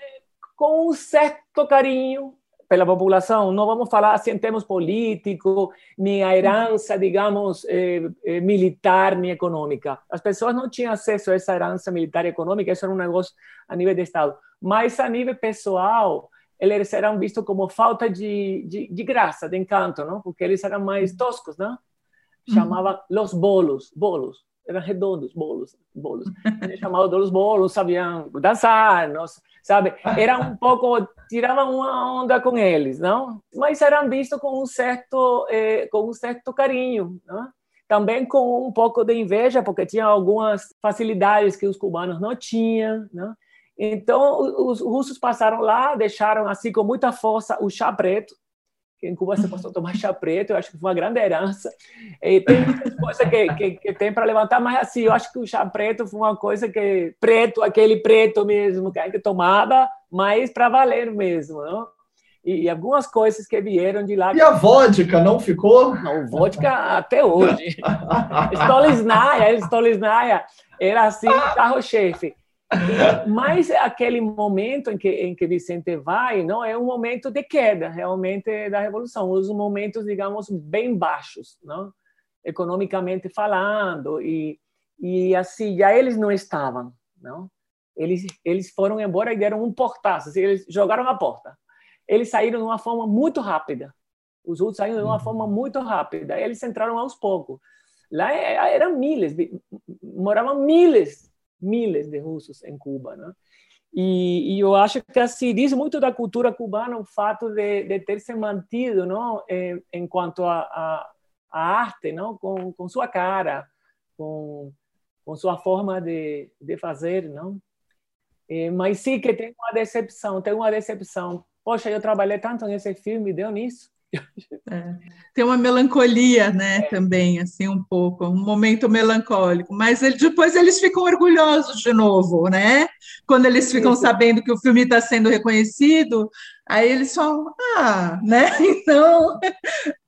com um certo carinho pela população, não vamos falar assim em termos políticos, nem a herança, digamos, eh, eh, militar nem econômica. As pessoas não tinham acesso a essa herança militar e econômica, isso era um negócio a nível de Estado. Mas a nível pessoal, eles eram vistos como falta de, de, de graça, de encanto, não? porque eles eram mais toscos, não? Chamava los bolos, bolos, eram redondos, bolos, bolos. Eles chamavam de los bolos, sabiam dançar, não? sabe? Era um pouco, tiravam uma onda com eles, não? Mas eram vistos com um certo, eh, com um certo carinho, não? Também com um pouco de inveja, porque tinha algumas facilidades que os cubanos não tinham, não? Então, os russos passaram lá, deixaram assim com muita força o chá preto, que em Cuba você passou a tomar chá preto, eu acho que foi uma grande herança. E tem muitas coisas que, que, que tem para levantar, mas assim, eu acho que o chá preto foi uma coisa que, preto, aquele preto mesmo, que a gente tomava, mas para valer mesmo, não? E, e, algumas coisas que vieram de lá. E a vodka não ficou? Não, vodka até hoje. Stoliznaia, Stoliznaia era assim, carro-chefe. Mas aquele momento em que, em que Vicente vai, não é um momento de queda, realmente, da revolução. Os momentos, digamos, bem baixos, não? economicamente falando. E, e assim, já eles não estavam. Não? Eles, eles foram embora e deram um portaço, assim, eles jogaram a porta. Eles saíram de uma forma muito rápida. Os outros saíram de uma forma muito rápida. Eles entraram aos poucos. Lá é, eram milhas, moravam milhas miles de russos em Cuba, né? E, e, eu acho que assim diz muito da cultura cubana o fato de, de ter se mantido, não, em, enquanto a, a, a, arte, não, com, com sua cara, com, com sua forma de, de fazer, não. É, mas sim que tem uma decepção, tem uma decepção. Poxa, eu trabalhei tanto nesse filme, deu nisso. É. Tem uma melancolia, né, também, assim, um pouco, um momento melancólico, mas ele, depois eles ficam orgulhosos de novo, né? Quando eles ficam Isso. sabendo que o filme está sendo reconhecido, Aí eles falam, ah, né? Então,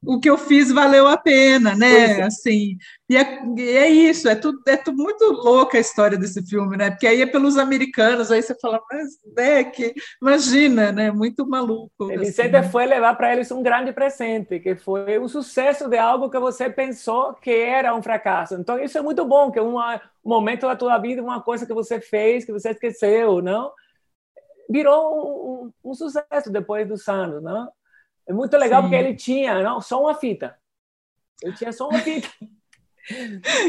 o que eu fiz valeu a pena, né? É. Assim, e é, e é, isso, é tudo, é tudo muito louca a história desse filme, né? Porque aí é pelos americanos, aí você fala, mas, né, que, imagina, né? Muito maluco. Ele assim, sempre né? foi levar para eles um grande presente, que foi um sucesso de algo que você pensou que era um fracasso. Então, isso é muito bom, que é um momento da tua vida, uma coisa que você fez, que você esqueceu, não? virou um, um, sucesso depois dos anos, não? É muito legal Sim. porque ele tinha não, só uma fita. Ele tinha só uma fita.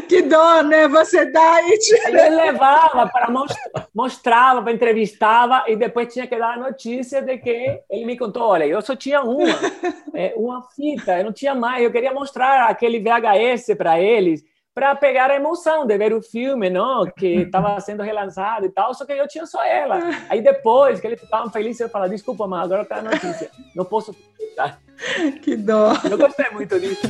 Que dó, né? Você dá e tira. Ele levava para mostrava, para entrevistava e depois tinha que dar a notícia de que ele me contou, olha, eu só tinha uma, é, uma fita, eu não tinha mais. Eu queria mostrar aquele VHS para eles para pegar a emoção de ver o filme, não, que estava sendo relançado e tal, só que eu tinha só ela. Aí depois que eles ficavam felizes, eu falava, desculpa, mas agora tá a notícia, não posso escutar. Que dó. Eu gostei muito disso.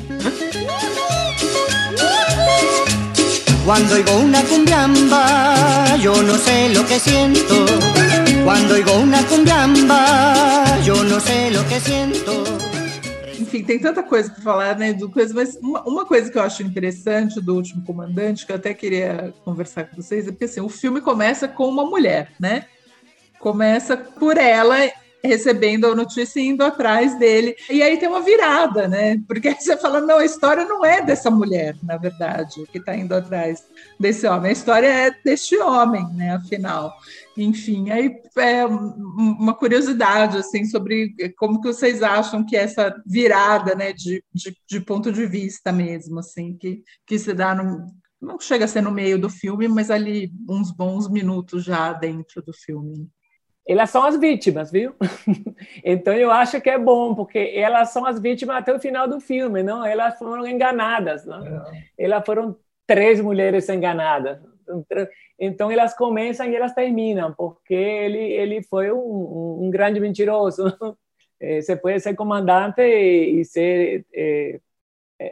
Cuando oigo una cumbiamba, yo no sé lo que siento. Cuando oigo una cumbiamba, yo no sé lo que siento enfim, tem tanta coisa para falar, né, do coisa, mas uma, uma, coisa que eu acho interessante do último comandante, que eu até queria conversar com vocês, é porque assim, o filme começa com uma mulher, né? Começa por ela recebendo a notícia e indo atrás dele. E aí tem uma virada, né? Porque você fala, não, a história não é dessa mulher, na verdade, que está indo atrás desse homem. A história é deste homem, né? Afinal. Enfim, aí é uma curiosidade, assim, sobre como que vocês acham que essa virada, né, de, de, de ponto de vista mesmo, assim, que, que se dá no, não chega a ser no meio do filme, mas ali uns bons minutos já dentro do filme elas são as vítimas, viu? então eu acho que é bom, porque elas são as vítimas até o final do filme, não? Elas foram enganadas, não? É. Elas foram três mulheres enganadas. Então elas começam e elas terminam, porque ele ele foi um, um grande mentiroso. Eh, você pode ser comandante e, ser é,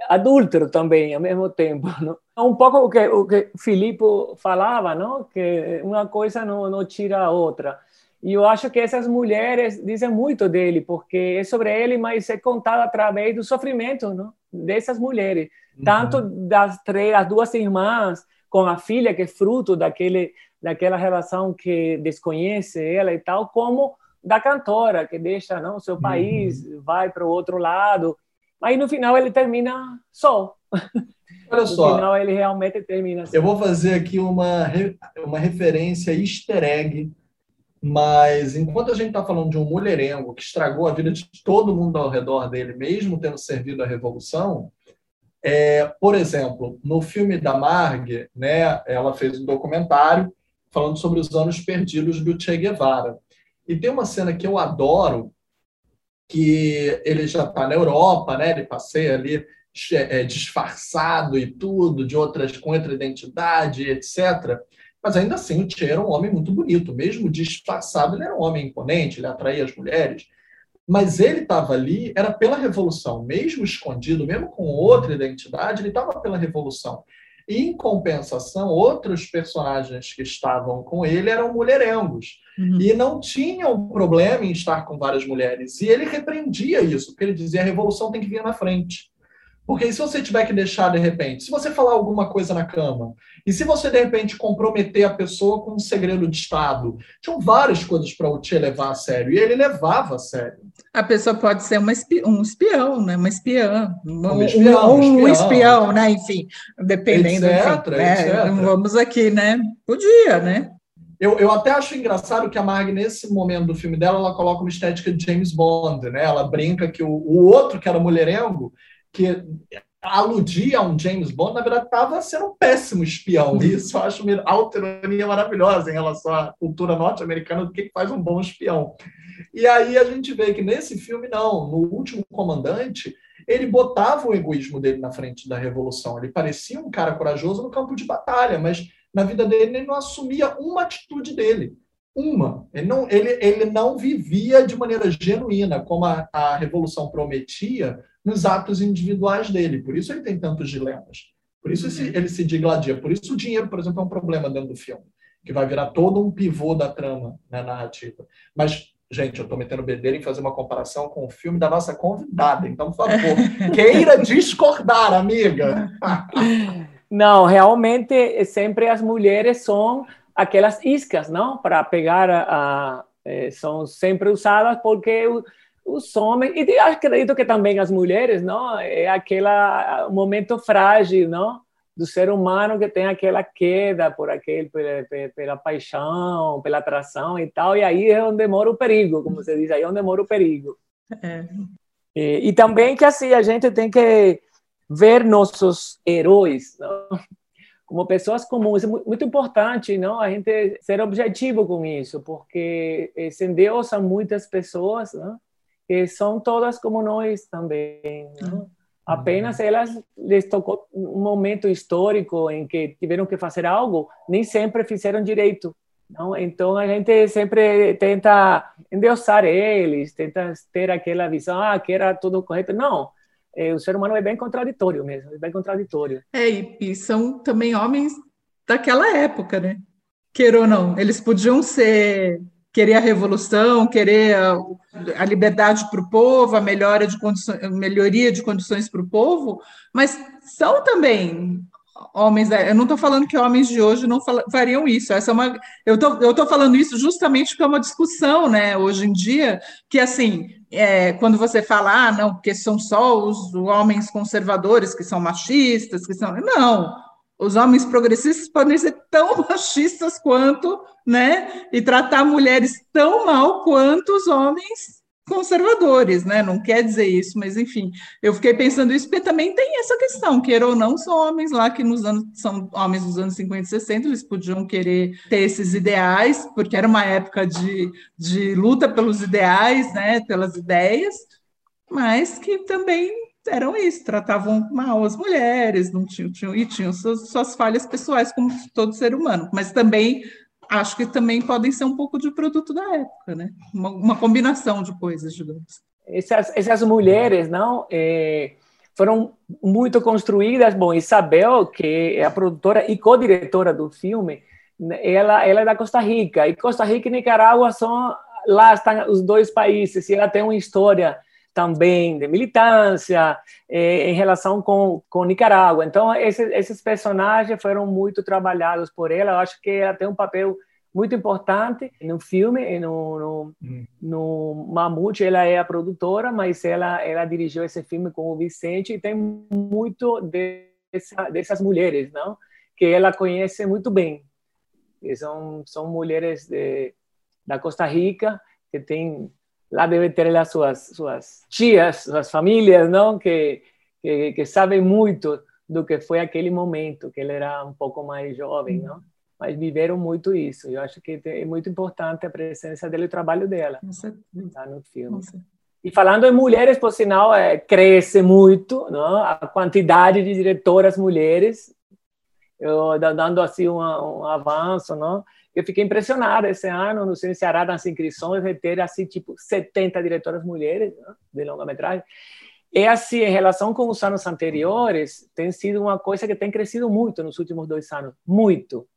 adúltero também ao mesmo tempo, não? Um pouco o que o que Filipe falava, não? Que uma coisa não, não tira a outra. E eu acho que essas mulheres dizem muito dele, porque é sobre ele, mas é contado através do sofrimento não? dessas mulheres. Uhum. Tanto das três, as duas irmãs, com a filha, que é fruto daquele, daquela relação que desconhece ela e tal, como da cantora, que deixa não, seu país, uhum. vai para o outro lado. Aí no final ele termina só. Olha no só. No final ele realmente termina assim. Eu vou fazer aqui uma, uma referência easter egg mas enquanto a gente está falando de um mulherengo que estragou a vida de todo mundo ao redor dele, mesmo tendo servido à Revolução, é, por exemplo, no filme da Marg, né, ela fez um documentário falando sobre os anos perdidos do Che Guevara. E tem uma cena que eu adoro, que ele já está na Europa, né, ele passeia ali é, disfarçado e tudo, de outras com outra identidade, etc. Mas ainda assim, o Che era um homem muito bonito. Mesmo disfarçado, ele era um homem imponente, ele atraía as mulheres. Mas ele estava ali, era pela revolução. Mesmo escondido, mesmo com outra identidade, ele estava pela revolução. E, em compensação, outros personagens que estavam com ele eram mulherengos. Uhum. E não tinham problema em estar com várias mulheres. E ele repreendia isso, porque ele dizia a revolução tem que vir na frente. Porque se você tiver que deixar de repente, se você falar alguma coisa na cama, e se você de repente comprometer a pessoa com um segredo de Estado, tinham várias coisas para o Che levar a sério, e ele levava a sério. A pessoa pode ser uma espião, um espião, né? uma espiã, um, espião, um, um espião, né? Enfim, dependendo. Etc, enfim, né? Vamos aqui, né? Podia, né? Eu, eu até acho engraçado que a Marg, nesse momento do filme dela, ela coloca uma estética de James Bond, né? Ela brinca que o, o outro, que era mulherengo, que aludia a um James Bond, na verdade, estava sendo um péssimo espião. Isso eu acho uma autonomia maravilhosa em relação à cultura norte-americana do que faz um bom espião. E aí a gente vê que nesse filme, não. No último comandante, ele botava o egoísmo dele na frente da revolução. Ele parecia um cara corajoso no campo de batalha, mas na vida dele ele não assumia uma atitude dele. Uma. Ele não, ele, ele não vivia de maneira genuína, como a, a revolução prometia, nos atos individuais dele. Por isso ele tem tantos dilemas. Por isso ele se digladia. Por isso o dinheiro, por exemplo, é um problema dentro do filme, que vai virar todo um pivô da trama né, narrativa. Mas, gente, eu estou metendo bedelho em fazer uma comparação com o filme da nossa convidada. Então, por favor, queira discordar, amiga. Não, realmente, sempre as mulheres são aquelas iscas, não? Para pegar a, a, eh, são sempre usadas porque os homens, e acredito que também as mulheres, não? É aquele momento frágil, não? Do ser humano que tem aquela queda por aquele, pela, pela paixão, pela atração e tal, e aí é onde mora o perigo, como você diz, aí é onde mora o perigo. É. E, e, também que assim, a gente tem que ver nossos heróis, não? como pessoas comuns. É muito importante, não? A gente ser objetivo com isso, porque se endeusa muitas pessoas, não? Que são todas como nós também. Não? Apenas elas lhes tocou um momento histórico em que tiveram que fazer algo, nem sempre fizeram direito. Não? Então a gente sempre tenta endeusar eles, tenta ter aquela visão, ah, que era tudo correto. Não, o ser humano é bem contraditório mesmo, é bem contraditório. É, e, e são também homens daquela época, né? Queira ou não, eles podiam ser querer a revolução, querer a, a liberdade para o povo, a melhora de condições, melhoria de condições para o povo, mas são também homens. Eu não estou falando que homens de hoje não fariam isso. Essa é uma, eu estou falando isso justamente porque é uma discussão, né? Hoje em dia, que assim, é, quando você fala, ah, não, porque são só os homens conservadores que são machistas, que são. Não, os homens progressistas podem ser tão machistas quanto, né? E tratar mulheres tão mal quanto os homens conservadores, né? Não quer dizer isso, mas enfim, eu fiquei pensando isso porque também tem essa questão, queira ou não, são homens lá que nos anos são homens dos anos 50 e 60, eles podiam querer ter esses ideais, porque era uma época de, de luta pelos ideais, né? Pelas ideias, mas que também eram isso, tratavam mal as mulheres, não tinham, tinham e tinham suas, suas falhas pessoais, como todo ser humano, mas também acho que também podem ser um pouco de produto da época, né? Uma, uma combinação de coisas, digamos. Essas, essas mulheres, não, é, foram muito construídas. Bom, Isabel, que é a produtora e co-diretora do filme, ela, ela é da Costa Rica. E Costa Rica e Nicarágua são lá estão os dois países. E ela tem uma história também de militância eh, em relação com, com Nicarágua. Então, esses, esses personagens foram muito trabalhados por ela. Eu acho que ela tem um papel muito importante no filme, no, no, hum. no Mamute, ela é a produtora, mas ela, ela dirigiu esse filme com o Vicente e tem muito dessa, dessas mulheres, não? Que ela conhece muito bem. E são, são mulheres de, da Costa Rica que têm lá deve ter as suas, suas tias, suas famílias, não? Que, que, que, sabem muito do que foi aquele momento, que ele era um pouco mais jovem, não? Mas viveram muito isso. Eu acho que é muito importante a presença dele e o trabalho dela tá, no filme. E falando em mulheres, por sinal, é, cresce muito não? a quantidade de diretoras mulheres, eu, dando assim um, um avanço, não? Eu fiquei impressionado esse ano no Cine Ceará nas inscrições de ter assim tipo 70 diretoras mulheres né, de longa-metragem. É assim, em relação com os anos anteriores, tem sido uma coisa que tem crescido muito nos últimos dois anos, muito.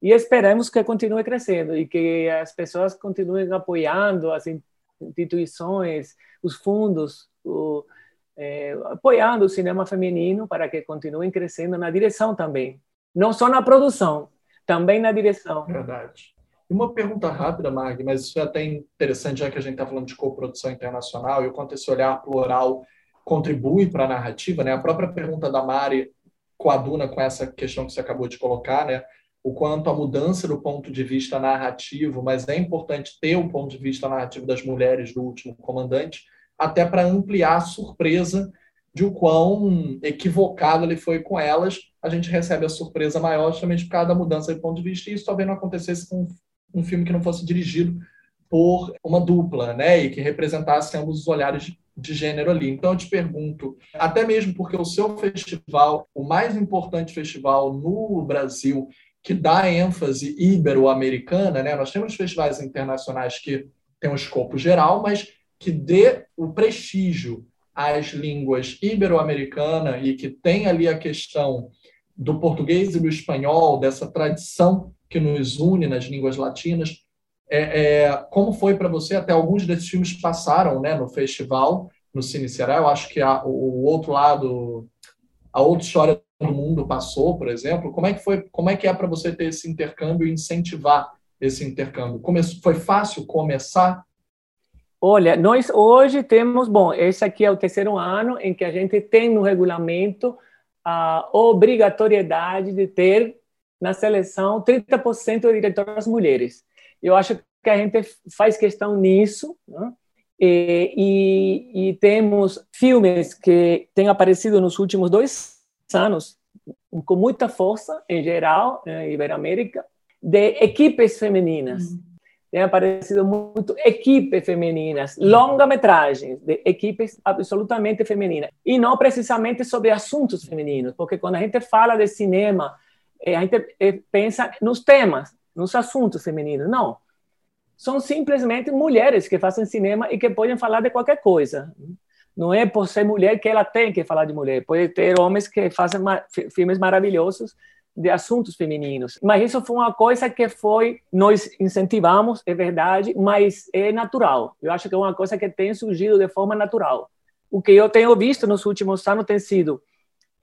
E esperamos que continue crescendo e que as pessoas continuem apoiando as instituições, os fundos, o, é, apoiando o cinema feminino para que continuem crescendo na direção também, não só na produção, também na direção. Verdade. E uma pergunta rápida, Marg, mas isso é até interessante, já que a gente está falando de coprodução internacional e o quanto esse olhar plural contribui para a narrativa, né? A própria pergunta da Mari coaduna com essa questão que você acabou de colocar, né? O quanto a mudança do ponto de vista narrativo, mas é importante ter o ponto de vista narrativo das mulheres do último comandante, até para ampliar a surpresa de o quão equivocado ele foi com elas, a gente recebe a surpresa maior justamente por causa da mudança de ponto de vista, e isso talvez não acontecesse com um filme que não fosse dirigido por uma dupla, né, e que representasse ambos os olhares de gênero ali. Então eu te pergunto, até mesmo porque o seu festival, o mais importante festival no Brasil, que dá ênfase ibero-americana, né? Nós temos festivais internacionais que têm um escopo geral, mas que dê o prestígio às línguas ibero-americana e que tem ali a questão do português e do espanhol, dessa tradição que nos une nas línguas latinas. É, é, como foi para você? Até alguns desses filmes passaram né, no festival, no Cine Ceará. Eu acho que a, o, o outro lado, a outra história do mundo passou, por exemplo. Como é que foi? Como é que é para você ter esse intercâmbio e incentivar esse intercâmbio? Come, foi fácil começar Olha, nós hoje temos, bom, esse aqui é o terceiro ano em que a gente tem no regulamento a obrigatoriedade de ter na seleção 30% de diretoras mulheres. Eu acho que a gente faz questão nisso, né? e, e, e, temos filmes que têm aparecido nos últimos dois anos com muita força, em geral, em Iberoamérica, de equipes femininas. Uhum tem aparecido muito equipes femininas, longa-metragens de equipes absolutamente femininas. E não precisamente sobre assuntos femininos, porque quando a gente fala de cinema, eh, a gente eh, pensa nos temas, nos assuntos femininos. Não. São simplesmente mulheres que fazem cinema e que podem falar de qualquer coisa. Não é por ser mulher que ela tem que falar de mulher. Pode ter homens que fazem filmes maravilhosos de assuntos femininos. Mas isso foi uma coisa que foi nós incentivamos, é verdade, mas é natural. Eu acho que é uma coisa que tem surgido de forma natural. O que eu tenho visto nos últimos anos tem sido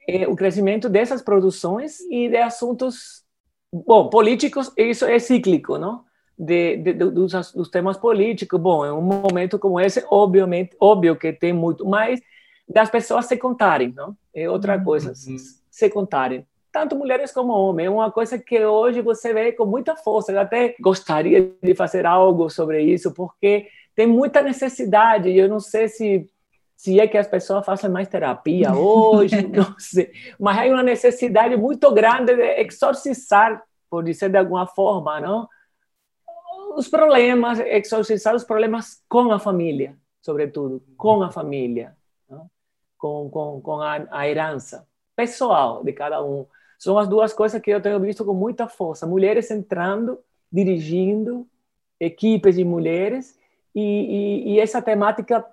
é, o crescimento dessas produções e de assuntos, bom, políticos. Isso é cíclico, não? De, de, de dos, dos, temas políticos. Bom, em um momento como esse, obviamente, óbvio que tem muito mais das pessoas se contarem, não? É outra coisa, uhum. se contarem tanto mulheres como homens. É uma coisa que hoje você vê com muita força. Eu até gostaria de fazer algo sobre isso, porque tem muita necessidade. Eu não sei se se é que as pessoas fazem mais terapia hoje, não sei. Mas há uma necessidade muito grande de exorcizar, por dizer de alguma forma, não? Os problemas, exorcizar os problemas com a família, sobretudo, com a família, não? com, com, com a, a herança pessoal de cada um. São as duas coisas que eu tenho visto com muita força. Mulheres entrando, dirigindo, equipes de mulheres, e, e, e essa temática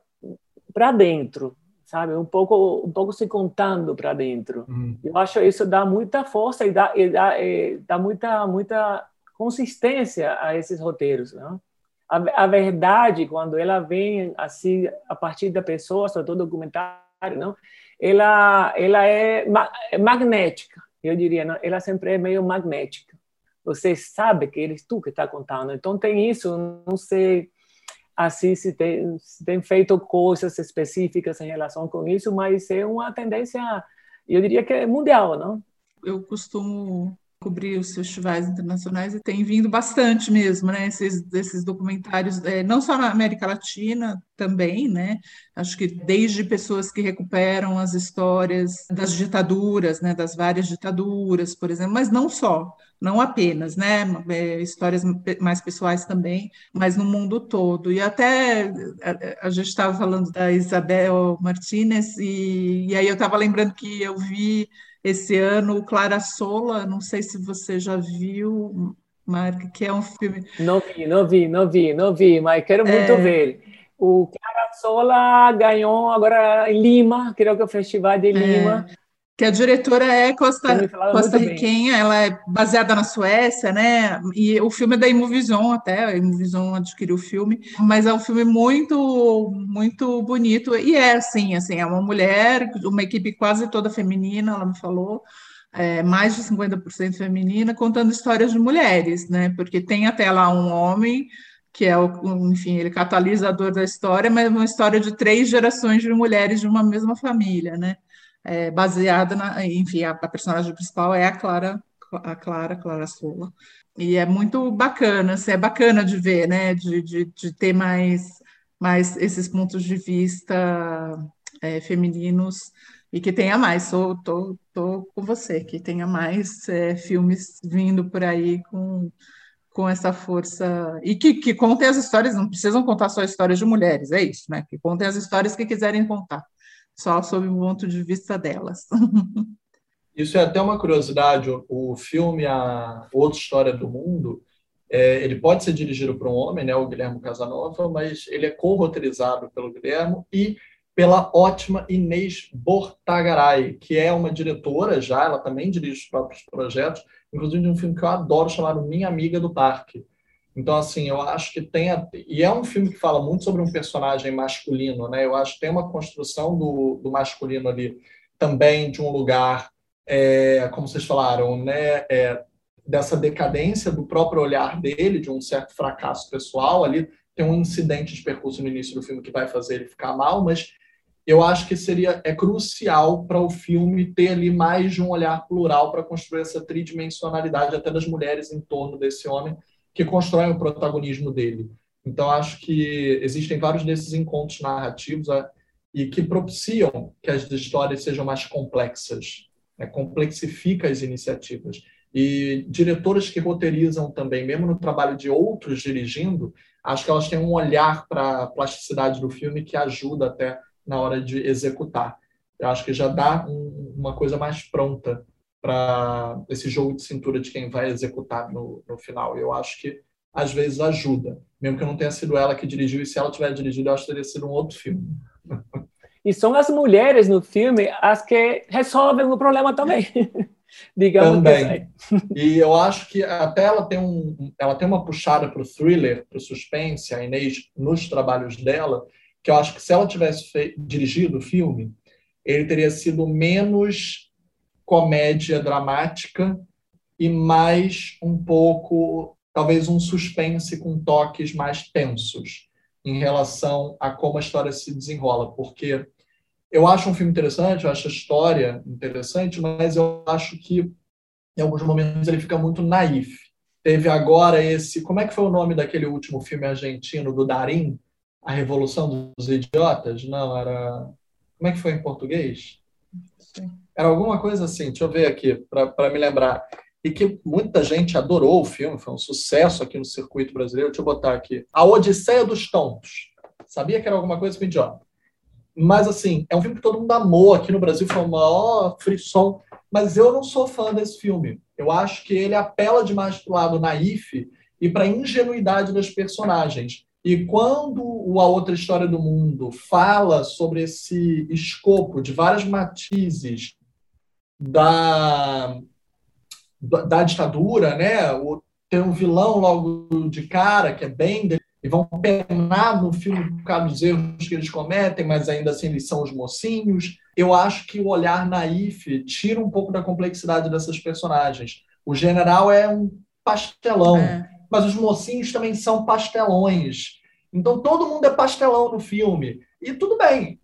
para dentro, sabe? Um pouco, um pouco se contando para dentro. Uhum. Eu acho isso dá muita força e dá, e dá, e dá muita, muita consistência a esses roteiros, não? A, a, verdade, quando ela vem assim a partir da pessoa, sobre todo documentário, não? Ela, ela é, é magnética eu diria, não, ela sempre é meio magnética. Você sabe que eres tu que está contando. Então tem isso, não sei assim se tem, se tem feito coisas específicas em relação com isso, mas é uma tendência, eu diria que é mundial, não? Eu costumo cobrir os festivais internacionais e tem vindo bastante mesmo, né? Esses, esses documentários, é, não só na América Latina, também, né? Acho que desde pessoas que recuperam as histórias das ditaduras, né? Das várias ditaduras, por exemplo, mas não só, não apenas, né? É, histórias mais pessoais também, mas no mundo todo. E até a, a gente estava falando da Isabel Martinez e, e aí eu estava lembrando que eu vi esse ano o Clara Sola, não sei se você já viu, Mark, que é um filme. Não vi, não vi, não vi, não vi, mas quero muito é... ver. O Clara Sola ganhou agora em Lima, creio que é o Festival de é. Lima. É que a diretora é costa, costa riquenha, ela é baseada na Suécia, né? E o filme é da Imovision até, a Imovision adquiriu o filme, mas é um filme muito muito bonito e é assim, assim, é uma mulher, uma equipe quase toda feminina, ela me falou. É, mais de 50% feminina, contando histórias de mulheres, né? Porque tem até lá um homem que é o, enfim, ele catalisador da história, mas é uma história de três gerações de mulheres de uma mesma família, né? É, baseada na, enfim, a, a, personagem principal é a Clara, a Clara, Clara Sola. E é muito bacana, assim, é bacana de ver, né, de, de, de ter mais, mais esses pontos de vista é, femininos E que tenha mais, sou, tô, tô com você, que tenha mais é, filmes vindo por aí com, com essa força. E que, que contem as histórias, não precisam contar só histórias de mulheres, é isso, né? Que contem as histórias que quiserem contar, só sob o ponto de vista delas. Isso é até uma curiosidade. O filme A Outra História do Mundo, é, ele pode ser dirigido por um homem, né, o Guilherme Casanova, mas ele é co-roteirizado pelo Guilherme e pela ótima Inês Bortagaray, que é uma diretora já, ela também dirige os próprios projetos, inclusive de um filme que eu adoro chamado Minha Amiga do Parque. Então, assim, eu acho que tem. A... E é um filme que fala muito sobre um personagem masculino, né? Eu acho que tem uma construção do, do masculino ali também de um lugar, é, como vocês falaram, né? É, dessa decadência do próprio olhar dele, de um certo fracasso pessoal ali. Tem um incidente de percurso no início do filme que vai fazer ele ficar mal, mas eu acho que seria é crucial para o filme ter ali mais de um olhar plural para construir essa tridimensionalidade até das mulheres em torno desse homem que constroem o protagonismo dele. Então acho que existem vários desses encontros narrativos e que propiciam que as histórias sejam mais complexas, né? complexifica as iniciativas. E diretoras que roteirizam também, mesmo no trabalho de outros dirigindo, acho que elas têm um olhar para a plasticidade do filme que ajuda até na hora de executar. Eu acho que já dá um, uma coisa mais pronta para esse jogo de cintura de quem vai executar no, no final. Eu acho que às vezes ajuda, mesmo que não tenha sido ela que dirigiu, e se ela tiver dirigido, eu acho que teria sido um outro filme. E são as mulheres no filme as que resolvem o problema também. Digamos também. E eu acho que até ela tem, um, ela tem uma puxada para o thriller, para o suspense, a Inês, nos trabalhos dela, que eu acho que se ela tivesse dirigido o filme, ele teria sido menos comédia dramática e mais um pouco, talvez um suspense com toques mais tensos em relação a como a história se desenrola, porque eu acho um filme interessante, eu acho a história interessante, mas eu acho que em alguns momentos ele fica muito naif. Teve agora esse, como é que foi o nome daquele último filme argentino do Darim, A Revolução dos Idiotas? Não, era como é que foi em português? Sim. Era alguma coisa assim, deixa eu ver aqui, para me lembrar. E que muita gente adorou o filme, foi um sucesso aqui no circuito brasileiro. Deixa eu botar aqui. A Odisseia dos Tontos. Sabia que era alguma coisa com idiota. Mas, assim, é um filme que todo mundo amou aqui no Brasil, foi o maior frisson. Mas eu não sou fã desse filme. Eu acho que ele apela demais para o lado naif e para a ingenuidade das personagens. E quando A Outra História do Mundo fala sobre esse escopo de várias matizes da, da ditadura, né? O, tem um vilão logo de cara, que é bem. E vão penar no filme por causa dos erros que eles cometem, mas ainda assim eles são os mocinhos. Eu acho que o olhar naif tira um pouco da complexidade dessas personagens. O general é um pastelão, é. mas os mocinhos também são pastelões. Então todo mundo é pastelão no filme. E tudo bem.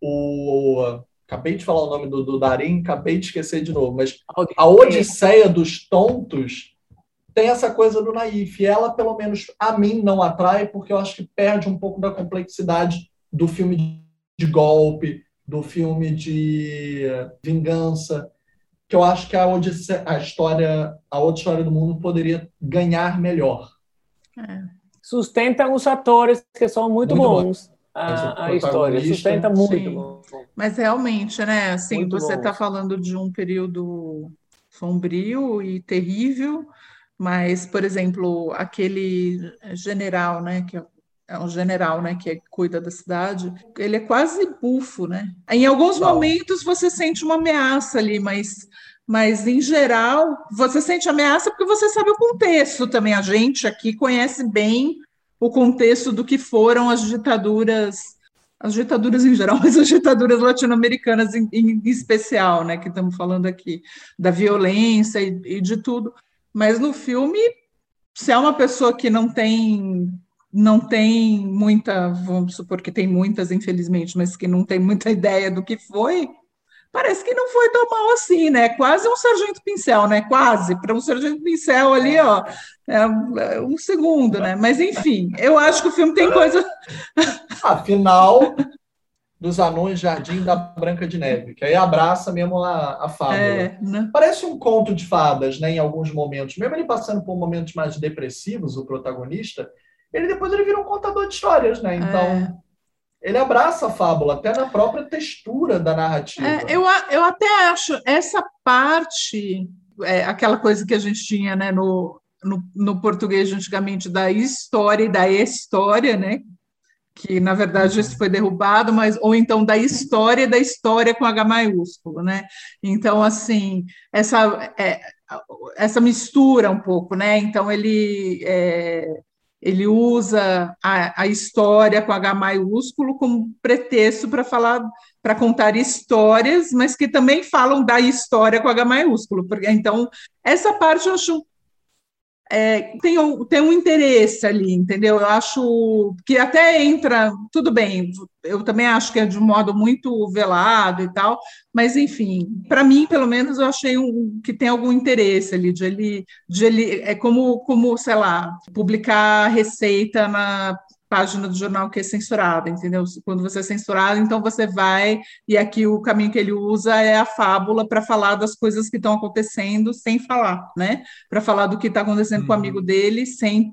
O Acabei de falar o nome do, do Darim, acabei de esquecer de novo, mas a Odisseia dos Tontos tem essa coisa do naif. E ela, pelo menos a mim, não atrai, porque eu acho que perde um pouco da complexidade do filme de golpe, do filme de vingança, que eu acho que a, Odisseia, a história, a outra história do mundo poderia ganhar melhor. É. Sustentam os atores que são muito, muito bons. Bom a, a história, sustenta muito. Mas realmente, né? Assim, muito você está falando de um período sombrio e terrível, mas, por exemplo, aquele general, né? Que é um general, né, que cuida da cidade, ele é quase bufo, né? Em alguns momentos você sente uma ameaça ali, mas, mas em geral você sente ameaça porque você sabe o contexto também. A gente aqui conhece bem o contexto do que foram as ditaduras, as ditaduras em geral, mas as ditaduras latino-americanas em, em, especial, né, que estamos falando aqui, da violência e, e de tudo. Mas no filme, se é uma pessoa que não tem não tem muita, vamos supor que tem muitas, infelizmente, mas que não tem muita ideia do que foi, parece que não foi tão mal assim, né? Quase um sargento pincel, né? Quase, para um sargento pincel ali, ó, é um segundo, né? Mas enfim, eu acho que o filme tem coisa. Afinal, dos Anões Jardim da Branca de Neve, que aí abraça mesmo a, a fábula. É, né? Parece um conto de fadas, né, em alguns momentos. Mesmo ele passando por momentos mais depressivos, o protagonista, ele depois ele vira um contador de histórias, né? Então, É. ele abraça a fábula, até na própria textura da narrativa. É, eu, eu até acho essa parte, é, aquela coisa que a gente tinha né, no, no, no português antigamente da história e da história, né? Que na verdade isso foi derrubado, mas ou então da história e da história com H maiúsculo, né? Então, assim, essa, é, essa mistura um pouco, né? Então ele é, ele usa a, a história com H maiúsculo como pretexto para falar para contar histórias, mas que também falam da história com H maiúsculo. Porque, então, essa parte eu acho. É, tem, tem um interesse ali, entendeu? Eu acho que até entra, tudo bem, eu também acho que é de um modo muito velado e tal, mas enfim, para mim, pelo menos, eu achei um, que tem algum interesse ali, de ele, de ele é como, como, sei lá, publicar receita na página do jornal que é censurada, entendeu? Quando você é censurado, então você vai, e aqui o caminho que ele usa é a fábula para falar das coisas que estão acontecendo sem falar, né? Para falar do que está acontecendo com o Uhum. amigo dele sem,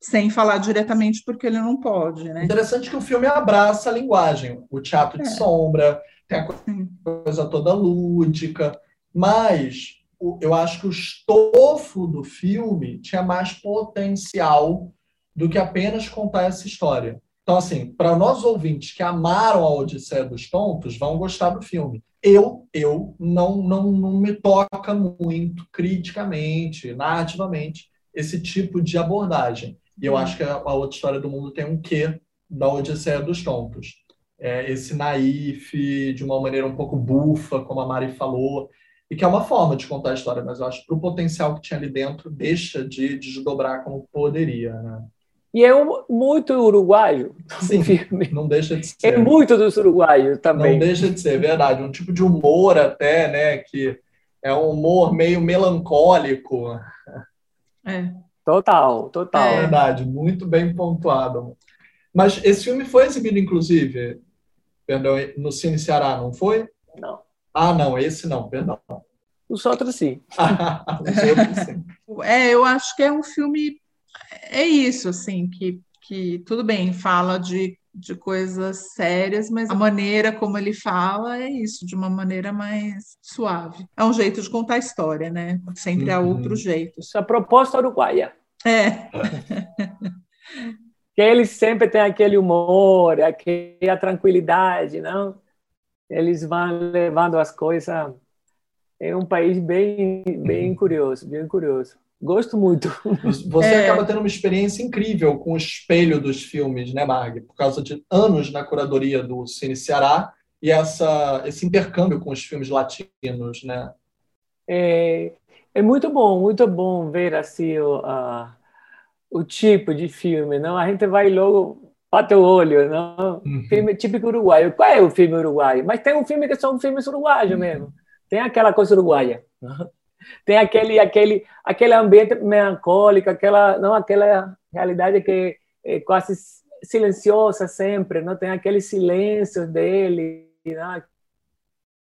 sem falar diretamente, porque ele não pode, né? Interessante que o filme abraça a linguagem, o teatro de É. sombra, tem a Sim. coisa toda lúdica, mas eu acho que o estofo do filme tinha mais potencial do que apenas contar essa história. Então, assim, para nós ouvintes que amaram a Odisseia dos Tontos, vão gostar do filme. Eu, eu não, não, não me toca muito criticamente, narrativamente, esse tipo de abordagem. E eu Hum. acho que a, a outra história do mundo tem um quê da Odisseia dos Tontos. É, esse naif, de uma maneira um pouco bufa, como a Mari falou, e que é uma forma de contar a história, mas eu acho que o potencial que tinha ali dentro deixa de desdobrar como poderia. Né? E é um, muito uruguaio Sim, o filme. não deixa de É ser. muito dos uruguaios Não também. deixa de ser, é verdade. Um tipo de humor até, né? Que é um humor meio melancólico. É. Total, total. É verdade, muito bem pontuado. Mas esse filme foi exibido, inclusive, perdão, no Cine Ceará, não foi? Não. Ah, não, esse não, perdão. Os outros sim. Os outros, sim. É, eu acho que é um filme, é isso, assim, que, que tudo bem, fala de, de coisas sérias, mas a maneira como ele fala é isso, de uma maneira mais suave. É um jeito de contar a história, né? Sempre há Uhum. outros jeitos. Essa proposta uruguaia. É, Que eles sempre têm aquele humor, aquela tranquilidade, não? Eles vão levando as coisas. É um país bem, bem curioso, bem curioso. Gosto muito. Você É. acaba tendo uma experiência incrível com o espelho dos filmes, né, Marg? Por causa de anos na curadoria do Cine Ceará e essa, esse intercâmbio com os filmes latinos, né? É, é muito bom, muito bom ver assim o, a- o tipo de filme, não? A gente vai logo bate o olho, não? Filme típico uruguaio. Qual é o filme uruguaio? Mas tem um filme que são filmes uruguaios mesmo. Tem aquela coisa uruguaia. não? Tem aquele aquele aquele ambiente melancólico, aquela não aquela realidade que é quase silenciosa sempre, não tem aquele silêncio dele, não?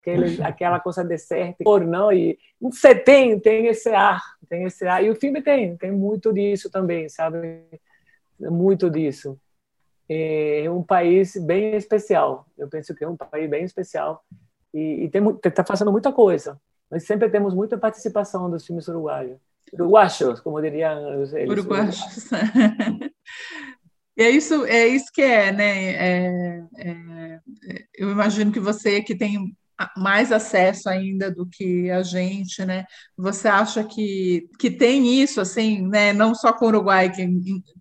Aquele, aquela coisa desértica, não? E você tem tem esse ar, tem esse ar. E o filme tem, tem muito disso também, sabe? Muito disso é um país bem especial. Eu penso que é um país bem especial e, e tem está fazendo muita coisa. Nós sempre temos muita participação dos filmes uruguaios, uruguaios, como diriam eles. uruguaios. E é isso, é isso que é, né? É, é, eu imagino que você que tem mais acesso ainda do que a gente, né? Você acha que, que tem isso, assim, né? Não só com o Uruguai, que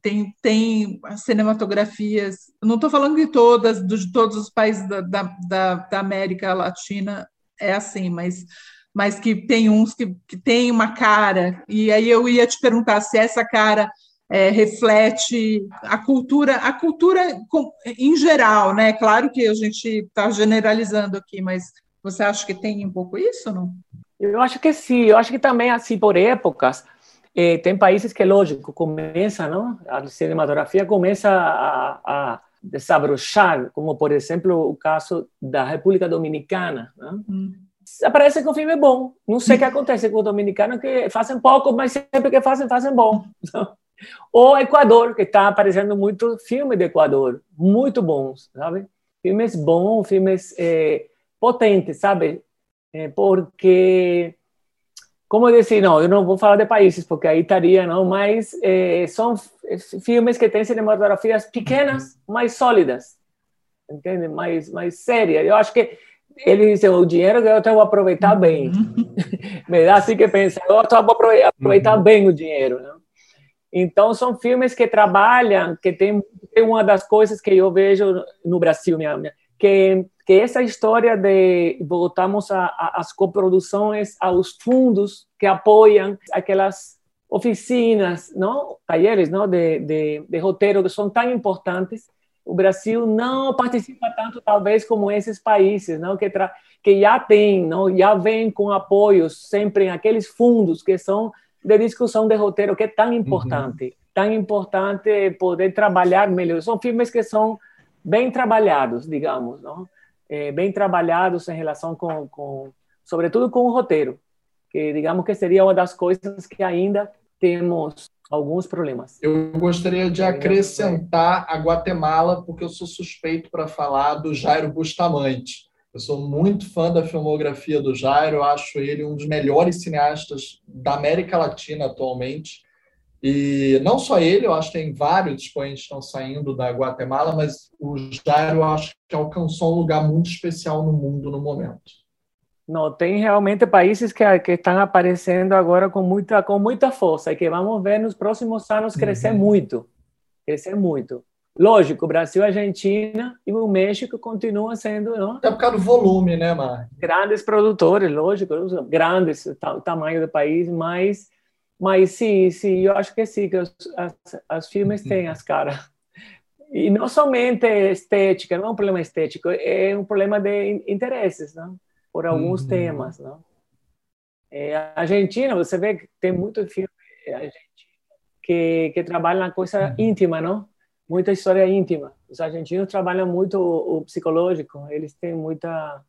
tem, tem cinematografias, não estou falando de todas, de todos os países da, da, da América Latina é assim, mas mas que tem uns que, que tem uma cara, e aí eu ia te perguntar se essa cara é, reflete a cultura, a cultura em geral, né? Claro que a gente está generalizando aqui, mas você acha que tem um pouco isso, não? Eu acho que sim. Eu acho que também assim por épocas eh, tem países que lógico começa, não? A cinematografia começa a, a, desabrochar, como por exemplo o caso da República Dominicana. Né? Hum. Aparece que o filme é bom. Não sei o que acontece com os dominicanos, que fazem pouco, mas sempre que fazem, fazem bom. Ou Equador, que está aparecendo muito filme de Equador, muito bons, sabe? Filmes bons, filmes é, potentes, sabe? É, porque como dizer, não, eu não vou falar de países, porque aí estaria, não, mas é, são filmes que têm cinematografias pequenas, mais sólidas, entende? Mais, mais sérias. Eu acho que eles dizem, o dinheiro que eu tenho que aproveitar bem. Me dá assim que pensa, eu estou aproveitar uhum. bem o dinheiro, né? Então, são filmes que trabalham, que tem, tem uma das coisas que eu vejo no Brasil, minha, minha que que essa história de voltamos às coproduções, aos fundos que apoiam aquelas oficinas, não, talleres, não, de, de, de roteiro que são tão importantes. O Brasil não participa tanto, talvez, como esses países, não, que que já tem, não, já vem com apoios sempre em aqueles fundos que são de discussão de roteiro, que é tão importante, uhum. tão importante poder trabalhar melhor. São filmes que são bem trabalhados, digamos, não? é, bem trabalhados em relação com, com, sobretudo com o roteiro, que digamos que seria uma das coisas que ainda temos alguns problemas. Eu gostaria de acrescentar a Guatemala, porque eu sou suspeito para falar do Jairo Bustamante. Eu sou muito fã da filmografia do Jairo, acho ele um dos melhores cineastas da América Latina atualmente. E não só ele, eu acho que tem vários expoentes que estão saindo da Guatemala, mas o Jairo eu acho que alcançou um lugar muito especial no mundo no momento. Não, tem realmente países que, que estão aparecendo agora com muita, com muita força e que vamos ver nos próximos anos crescer uhum. muito. Crescer muito. Lógico, Brasil, Argentina e o México continuam sendo. Não? É por causa do volume, né, Mar? Grandes produtores, lógico, grandes, o tamanho do país, mas mas sim, sim, eu acho que sim, que os, as, as filmes têm as caras. E não somente estética, não é um problema estético, é um problema de interesses, não? Por alguns uhum. temas. Não? É, a Argentina, você vê que tem muito filme que, que trabalha na coisa uhum. íntima, não? Muita história íntima. Os argentinos trabalham muito o, o psicológico, eles têm muita,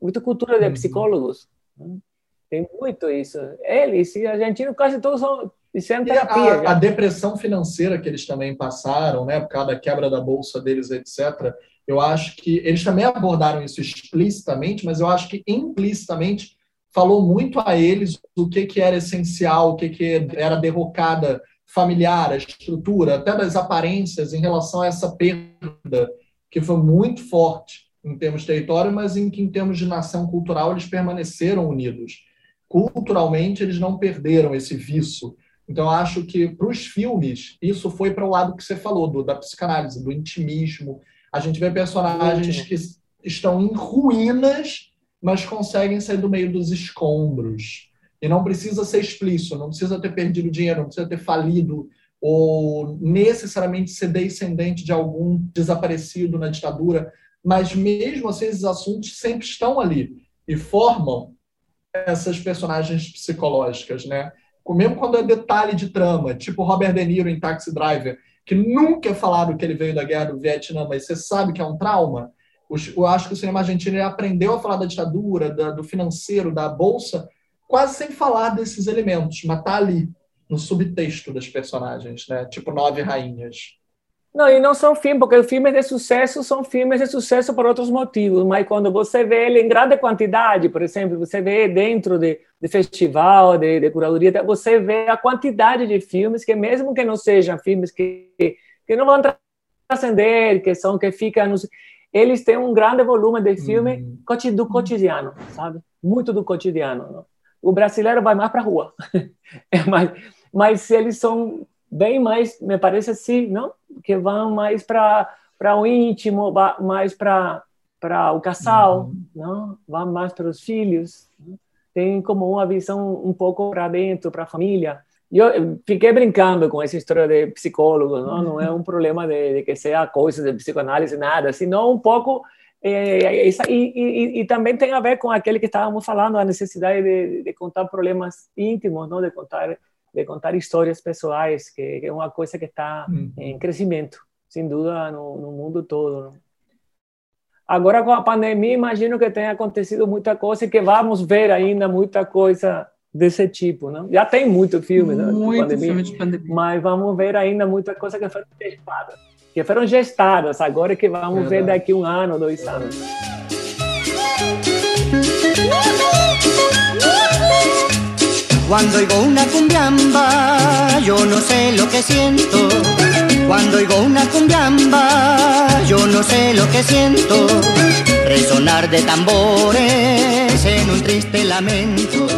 muita cultura de uhum. psicólogos. Não? Tem muito isso. Eles e argentinos quase todos são Isso terapia. A, a, depressão financeira que eles também passaram, né, por causa da quebra da bolsa deles, etc. Eu acho que eles também abordaram isso explicitamente, mas eu acho que implicitamente falou muito a eles o que, que era essencial, o que, que era derrocada familiar, a estrutura, até das aparências em relação a essa perda que foi muito forte em termos de território, mas em que em termos de nação cultural eles permaneceram unidos culturalmente eles não perderam esse vício. Então, acho que para os filmes, isso foi para o lado que você falou, do, da psicanálise, do intimismo. A gente vê personagens que estão em ruínas, mas conseguem sair do meio dos escombros. E não precisa ser explícito, não precisa ter perdido dinheiro, não precisa ter falido, ou necessariamente ser descendente de algum desaparecido na ditadura. Mas mesmo assim, esses assuntos sempre estão ali e formam essas personagens psicológicas, né? Mesmo quando é detalhe de trama, tipo Robert De Niro em Taxi Driver, que nunca falado que ele veio da guerra do Vietnã, mas você sabe que é um trauma. Eu acho que o cinema argentino aprendeu a falar da ditadura, da, do financeiro, da bolsa, quase sem falar desses elementos, mas tá ali no subtexto das personagens, né? Tipo Nove Rainhas. Não, e não são filmes, porque filmes de sucesso são filmes de sucesso por outros motivos, mas quando você vê ele em grande quantidade, por exemplo, você vê dentro de, de festival, de, de curadoria, você vê a quantidade de filmes que, mesmo que não sejam filmes que, que não vão transcender, que são que ficam. Nos, eles têm um grande volume de filme uhum. do cotidiano, sabe? Muito do cotidiano. Não? O brasileiro vai mais para a rua, é mas, mas eles são bem mais, me parece assim, não? Que vão mais para o íntimo, mais para o casal, uhum. não? Vão mais para os filhos. Não? Tem como uma visão um pouco para dentro, para a família. Eu fiquei brincando com essa história de psicólogo, não, não é um problema de, de que seja coisa de psicoanálise, nada, senão um pouco é, e, e, e, também tem a ver com aquele que estávamos falando, a necessidade de, de contar problemas íntimos, não, de contar de contar histórias pessoais, que, é uma coisa que está uhum. em crescimento. sem dúvida, no, no mundo todo. Agora, com a pandemia, imagino que tenha acontecido muita coisa e que vamos ver ainda muita coisa desse tipo, não? Já tem muito filme, né? Muito pandemia, filme de pandemia. Mas vamos ver ainda muita coisa que foram gestadas. Que foram gestadas, agora que vamos Verdade. ver daqui um ano, dois anos. Cuando oigo una cumbiamba, yo no sé lo que siento. Cuando oigo una cumbiamba, yo no sé lo que siento. Resonar de tambores en un triste lamento.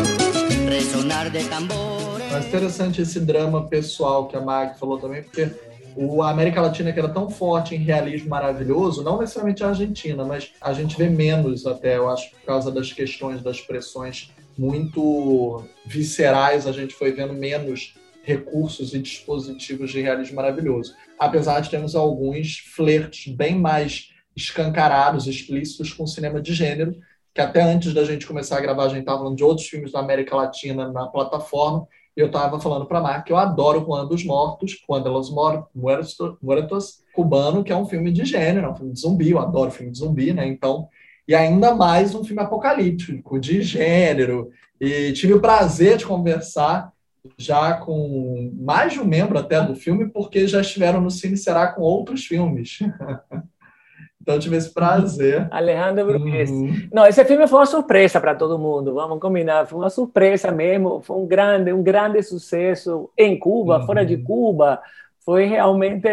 Resonar de tambores. Mas interessante esse drama pessoal que a Mag falou também, porque o América Latina que era tão forte em realismo maravilhoso, não necessariamente a Argentina, mas a gente vê menos até, eu acho, por causa das questões das pressões muito viscerais, a gente foi vendo menos recursos e dispositivos de realismo maravilhoso. Apesar de termos alguns flertes bem mais escancarados, explícitos com cinema de gênero, que até antes da gente começar a gravar, a gente estava falando de outros filmes da América Latina na plataforma, e eu estava falando para a Mar que eu adoro Juan dos Mortos, Juan de los Muertos, cubano, que é um filme de gênero, é um filme de zumbi, eu adoro filme de zumbi, né? Então, e ainda mais um filme apocalíptico, de gênero. E tive o prazer de conversar já com mais de um membro até do filme, porque já estiveram no Cine Será com outros filmes. então tive esse prazer. Alejandro Brugues. Uhum. Não, esse filme foi uma surpresa para todo mundo, vamos combinar. Foi uma surpresa mesmo, foi um grande, um grande sucesso em Cuba, uhum. fora de Cuba. Foi realmente,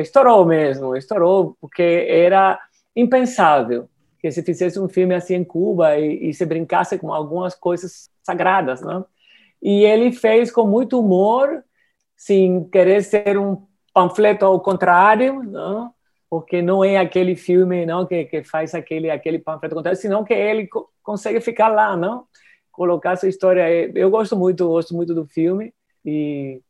estourou mesmo, estourou, porque era impensável que se fizesse um filme assim em Cuba e, e se brincasse com algumas coisas sagradas, não? E ele fez com muito humor, sem querer ser um panfleto ao contrário, não? Porque não é aquele filme, não, que, que faz aquele aquele panfleto ao contrário, senão que ele co consegue ficar lá, não? Colocar sua história. Eu gosto muito, gosto muito do filme e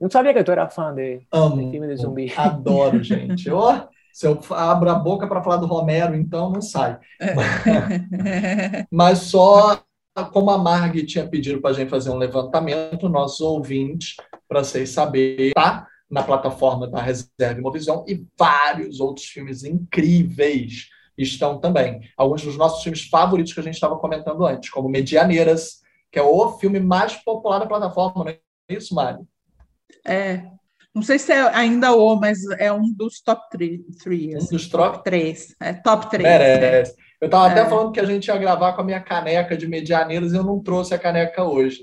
não sabia que tu era fã de, Amo, de filme de zumbi. Adoro, gente. Oh, Se eu abro a boca para falar do Romero, então não sai. Mas só como a Marg tinha pedido para a gente fazer um levantamento, nossos ouvintes, para vocês saberem, tá na plataforma da Reserva Imovisão e vários outros filmes incríveis estão também. Alguns dos nossos filmes favoritos que a gente estava comentando antes, como Medianeiras, que é o filme mais popular da plataforma, não é isso, Mário? É, não sei se é ainda o, mas é um dos top 3. Um assim, dos top 3. É top 3. Merece. Né? Eu estava até é. falando que a gente ia gravar com a minha caneca de medianeiros e eu não trouxe a caneca hoje.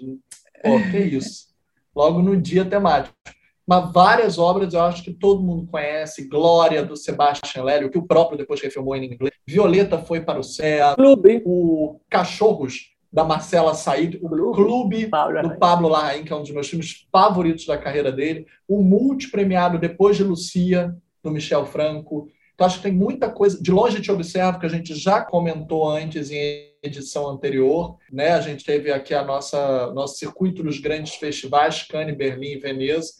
Pô, que isso. Logo no dia temático. Mas várias obras eu acho que todo mundo conhece. Glória, do Sebastian Lélio, que o próprio depois que filmou em inglês. Violeta foi para o céu. Clube. O Cachorros, da Marcela Said, o Clube Pablo do Pablo Larraín, que é um dos meus filmes favoritos da carreira dele, o multipremiado Depois de Lucia, do Michel Franco. Então, acho que tem muita coisa. De longe te observo, que a gente já comentou antes em edição anterior. Né? A gente teve aqui a nossa nosso circuito dos grandes festivais, Cannes, Berlim e Veneza.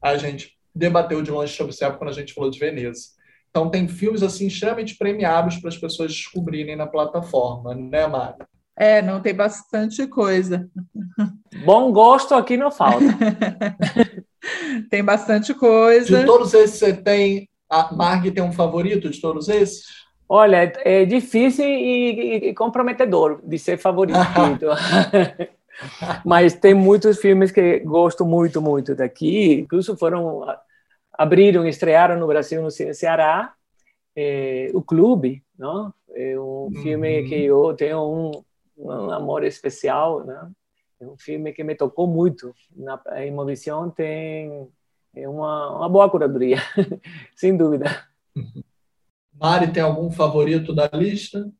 A gente debateu de longe te observo quando a gente falou de Veneza. Então, tem filmes assim extremamente premiados para as pessoas descobrirem na plataforma, né, Mário? É, não tem bastante coisa. Bom gosto aqui não falta. tem bastante coisa. De todos esses, você tem. A Marg tem um favorito de todos esses? Olha, é difícil e, e comprometedor de ser favorito. Mas tem muitos filmes que gosto muito, muito daqui. Incluso foram abriram, estrearam no Brasil no Ceará. É, o Clube, não? É um filme uhum. que eu tenho um um amor especial, né? É um filme que me tocou muito. Na Imovisão tem uma, uma boa curadoria, sem dúvida. Mari, tem algum favorito da lista?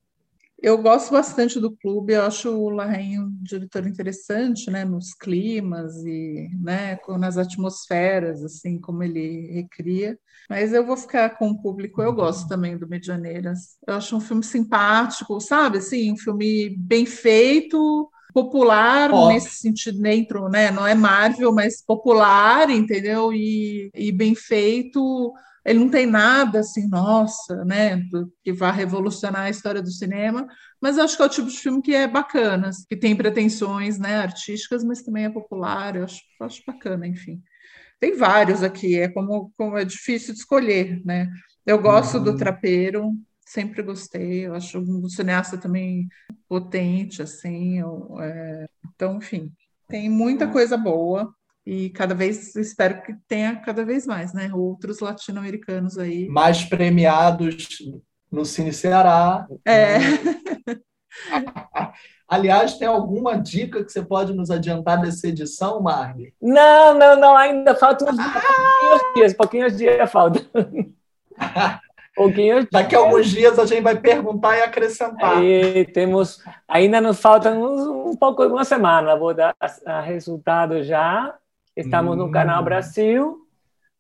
Eu gosto bastante do clube, eu acho o Larraín um diretor interessante, né, nos climas e, né, nas atmosferas, assim, como ele recria. Mas eu vou ficar com o público, eu gosto também do Medianeiras. Eu acho um filme simpático, sabe, assim, um filme bem feito, popular oh. nesse sentido dentro, né, não é Marvel, mas popular, entendeu? E, e bem feito ele não tem nada assim, nossa, né, que vá revolucionar a história do cinema, mas acho que é o tipo de filme que é bacana, que tem pretensões, né, artísticas, mas também é popular, eu acho, acho bacana, enfim. tem vários aqui, é como, como é difícil de escolher, né? Eu gosto uhum. do Trapeiro, sempre gostei, eu acho um cineasta também potente, assim, eu, é, então, enfim, tem muita coisa boa e cada vez espero que tenha cada vez mais, né? Outros latino-americanos aí. Mais premiados no Cine Ceará. É. Aliás, tem alguma dica que você pode nos adiantar dessa edição, Marli? Não, não, não, ainda faltam uns ah! pouquinhos dias, pouquinhos dias falta. pouquinhos Daqui a alguns dias a gente vai perguntar e acrescentar. E temos, ainda nos faltam uns, um pouco, uma semana, vou dar a, resultado já. Estamos hum. no Canal Brasil,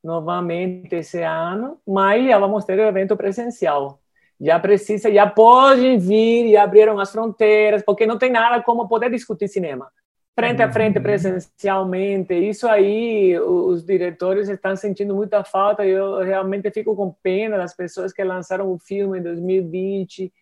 novamente esse ano, mas já vamos ter o evento presencial já precisa, já podem vir e abriram as fronteiras, porque não tem nada como poder discutir cinema. Frente a frente, uhum. presencialmente, isso aí, os diretores estão sentindo muita falta. Eu realmente fico com pena das pessoas que lançaram o filme em 2020.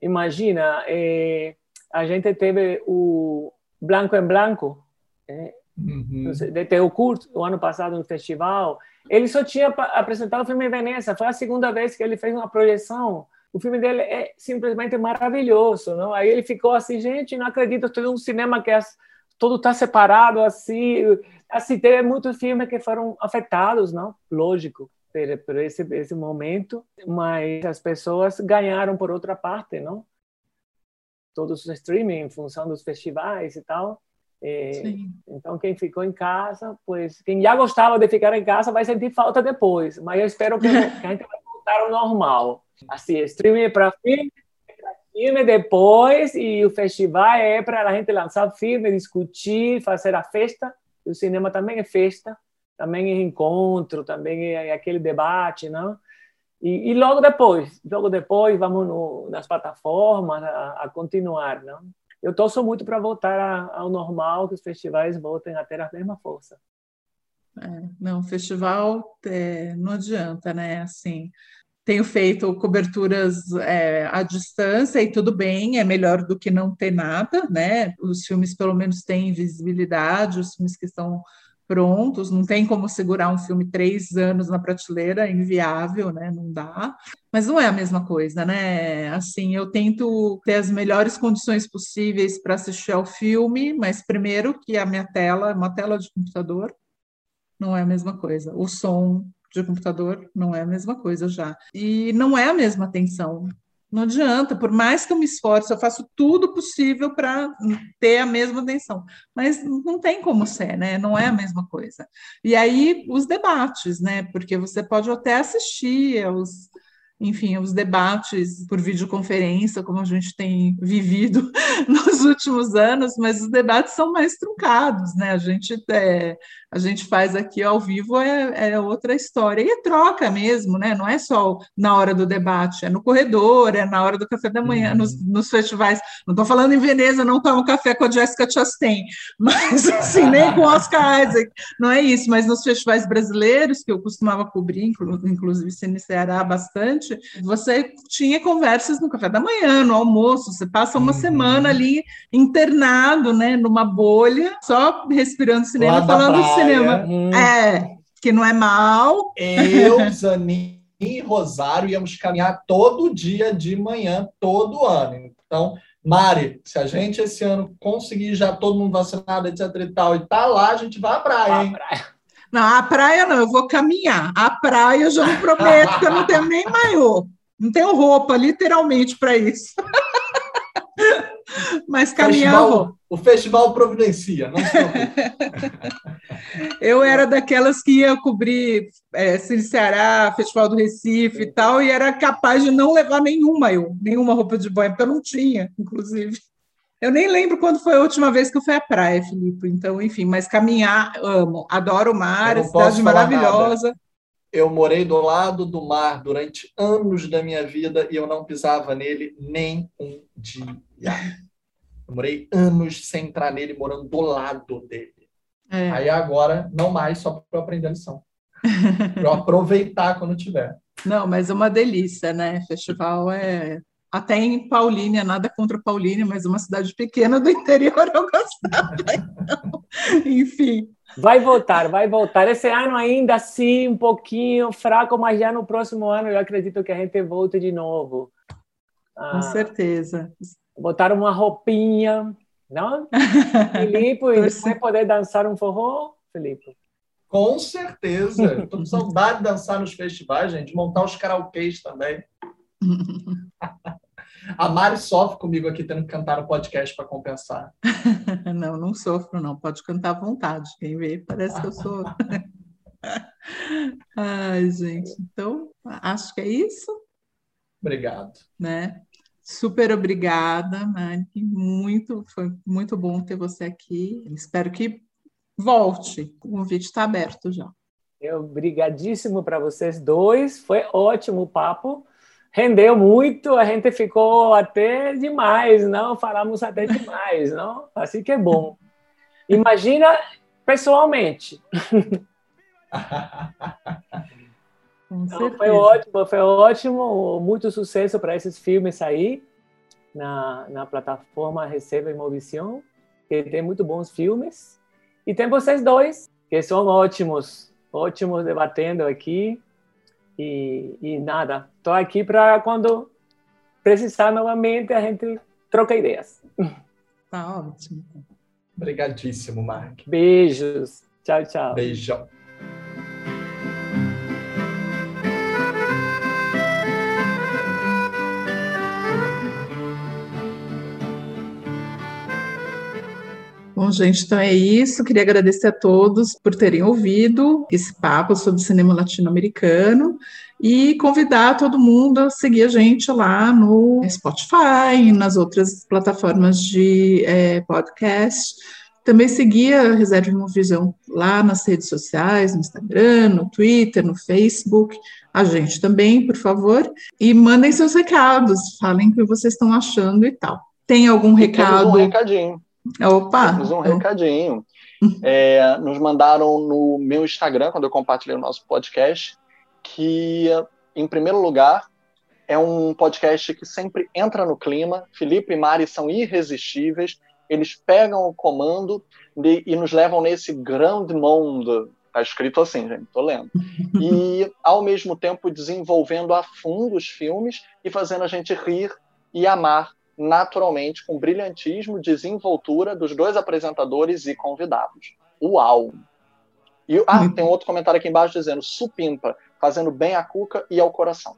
Imagina, é, a gente teve o Blanco em Blanco, é, uhum. de Teo Curto, o ano passado no festival. Ele só tinha apresentado o filme em Veneza, foi a segunda vez que ele fez uma projeção o filme dele é simplesmente maravilhoso, não? Aí ele ficou assim, gente, não acredito, estou um cinema que as, tudo está separado assim. Assim, teve muitos filmes que foram afetados, não? Lógico, por, por esse esse momento, mas as pessoas ganharam por outra parte, não? Todos os streaming em função dos festivais e tal. É, então, quem ficou em casa, pois quem já gostava de ficar em casa vai sentir falta depois. Mas eu espero que, que a gente vai voltar ao normal. Assim, streaming para filme, filme depois, e o festival é para a gente lançar filme, discutir, fazer a festa. O cinema também é festa, também é encontro, também é aquele debate, não? E, e logo depois, logo depois vamos no, nas plataformas a, a, continuar, não? Eu torço muito para voltar ao normal, que os festivais voltem a ter a mesma força. É, não, festival é, não adianta, né? Assim, tenho feito coberturas é, à distância e tudo bem, é melhor do que não ter nada, né? Os filmes pelo menos têm visibilidade, os filmes que estão prontos, não tem como segurar um filme três anos na prateleira, é inviável, né? Não dá. Mas não é a mesma coisa, né? Assim, eu tento ter as melhores condições possíveis para assistir ao filme, mas primeiro que a minha tela é uma tela de computador, não é a mesma coisa. O som de computador não é a mesma coisa já. E não é a mesma atenção. Não adianta, por mais que eu me esforce, eu faço tudo possível para ter a mesma atenção, mas não tem como ser, né? Não é a mesma coisa. E aí os debates, né? Porque você pode até assistir aos enfim, os debates por videoconferência, como a gente tem vivido nos últimos anos, mas os debates são mais truncados, né? A gente, é, a gente faz aqui ao vivo é, é, outra história, e é troca mesmo, né? Não é só na hora do debate, é no corredor, é na hora do café da manhã, uhum. nos, nos, festivais. Não estou falando em Veneza, não tomo café com a Jessica Chastain, mas assim, nem com Oscar Isaac, não é isso, mas nos festivais brasileiros, que eu costumava cobrir, inclusive se Ceará bastante, você tinha conversas no café da manhã, no almoço, você passa uma uhum. semana ali internado, né, numa bolha, só respirando cinema, falando de cinema. Hum. É, que não é mal. Eu, Zanin e Rosário íamos caminhar todo dia de manhã, todo ano. Então, Mari, se a gente esse ano conseguir já todo mundo vacinado, etc e tal, e tá lá, a gente vai à praia, hein? praia. Não, a praia não, eu vou caminhar. A praia eu já não prometo, que eu não tenho nem maiô. Não tenho roupa, literalmente, para isso. Mas caminhar. Festival, o festival providencia, não se Eu era daquelas que ia cobrir é, Ceará, Festival do Recife e tal, e era capaz de não levar nenhuma eu, nenhuma roupa de banho, porque eu não tinha, inclusive. Eu nem lembro quando foi a última vez que eu fui à praia, Filipe. Então, enfim, mas caminhar, amo. Adoro o mar, cidade maravilhosa. Nada. Eu morei do lado do mar durante anos da minha vida e eu não pisava nele nem um dia. Eu morei anos sem entrar nele, morando do lado dele. É. Aí agora, não mais, só para aprender a lição. para aproveitar quando tiver. Não, mas é uma delícia, né? Festival é até em Paulínia, nada contra Paulínia, mas uma cidade pequena do interior eu gostava. Então, enfim. Vai voltar, vai voltar. Esse ano ainda assim, um pouquinho fraco, mas já no próximo ano eu acredito que a gente volte de novo. Ah, Com certeza. Botar uma roupinha, não? Filipe, e depois poder dançar um forró, Felipe. Com certeza. Estou com saudade de dançar nos festivais, gente, montar os karaokês também. A Mari sofre comigo aqui tendo que cantar no podcast para compensar. Não, não sofro, não. Pode cantar à vontade. Quem vê parece que eu sou. Ai, gente. Então, acho que é isso. Obrigado. Né? Super obrigada, Mari. Muito, foi muito bom ter você aqui. Espero que volte. O convite está aberto já. Obrigadíssimo para vocês dois. Foi ótimo o papo rendeu muito, a gente ficou até demais, não? Falamos até demais, não? Assim que é bom. Imagina pessoalmente. Então, foi ótimo, foi ótimo, muito sucesso para esses filmes aí na, na plataforma Receba Imovision, que tem muito bons filmes. E tem vocês dois, que são ótimos, ótimos debatendo aqui. E, e nada, estou aqui para quando precisar novamente a gente troca ideias. Tá ótimo. Obrigadíssimo, Mark. Beijos. Tchau, tchau. Beijão. Bom, gente, então é isso. Queria agradecer a todos por terem ouvido esse papo sobre cinema latino-americano e convidar todo mundo a seguir a gente lá no Spotify nas outras plataformas de é, podcast. Também seguir a Reserva Visão lá nas redes sociais, no Instagram, no Twitter, no Facebook. A gente também, por favor. E mandem seus recados, falem o que vocês estão achando e tal. Tem algum e recado? um recadinho. Opa! Temos um recadinho. É, nos mandaram no meu Instagram, quando eu compartilhei o nosso podcast, que, em primeiro lugar, é um podcast que sempre entra no clima. Felipe e Mari são irresistíveis. Eles pegam o comando de, e nos levam nesse grande mundo. Está escrito assim, gente, estou lendo. E, ao mesmo tempo, desenvolvendo a fundo os filmes e fazendo a gente rir e amar naturalmente, com brilhantismo, desenvoltura dos dois apresentadores e convidados. Uau! E, ah, tem outro comentário aqui embaixo dizendo supimpa, fazendo bem à cuca e ao coração.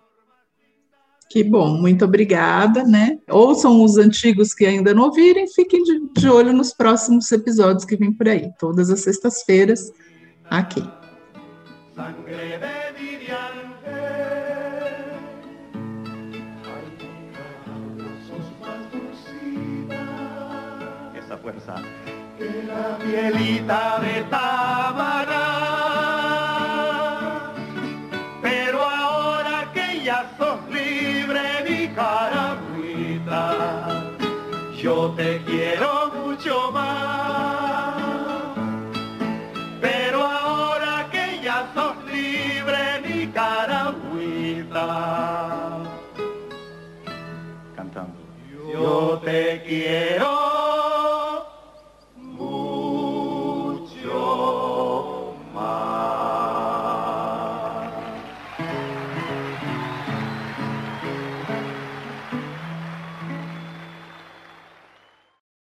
Que bom, muito obrigada, né? Ouçam os antigos que ainda não ouvirem, fiquem de, de olho nos próximos episódios que vêm por aí, todas as sextas-feiras, aqui. fuerza. Pielita de tábara. Pero ahora que ya sos libre, mi carambita, yo te quiero mucho más. Pero ahora que ya sos libre, mi carambita. Cantando. Yo te quiero.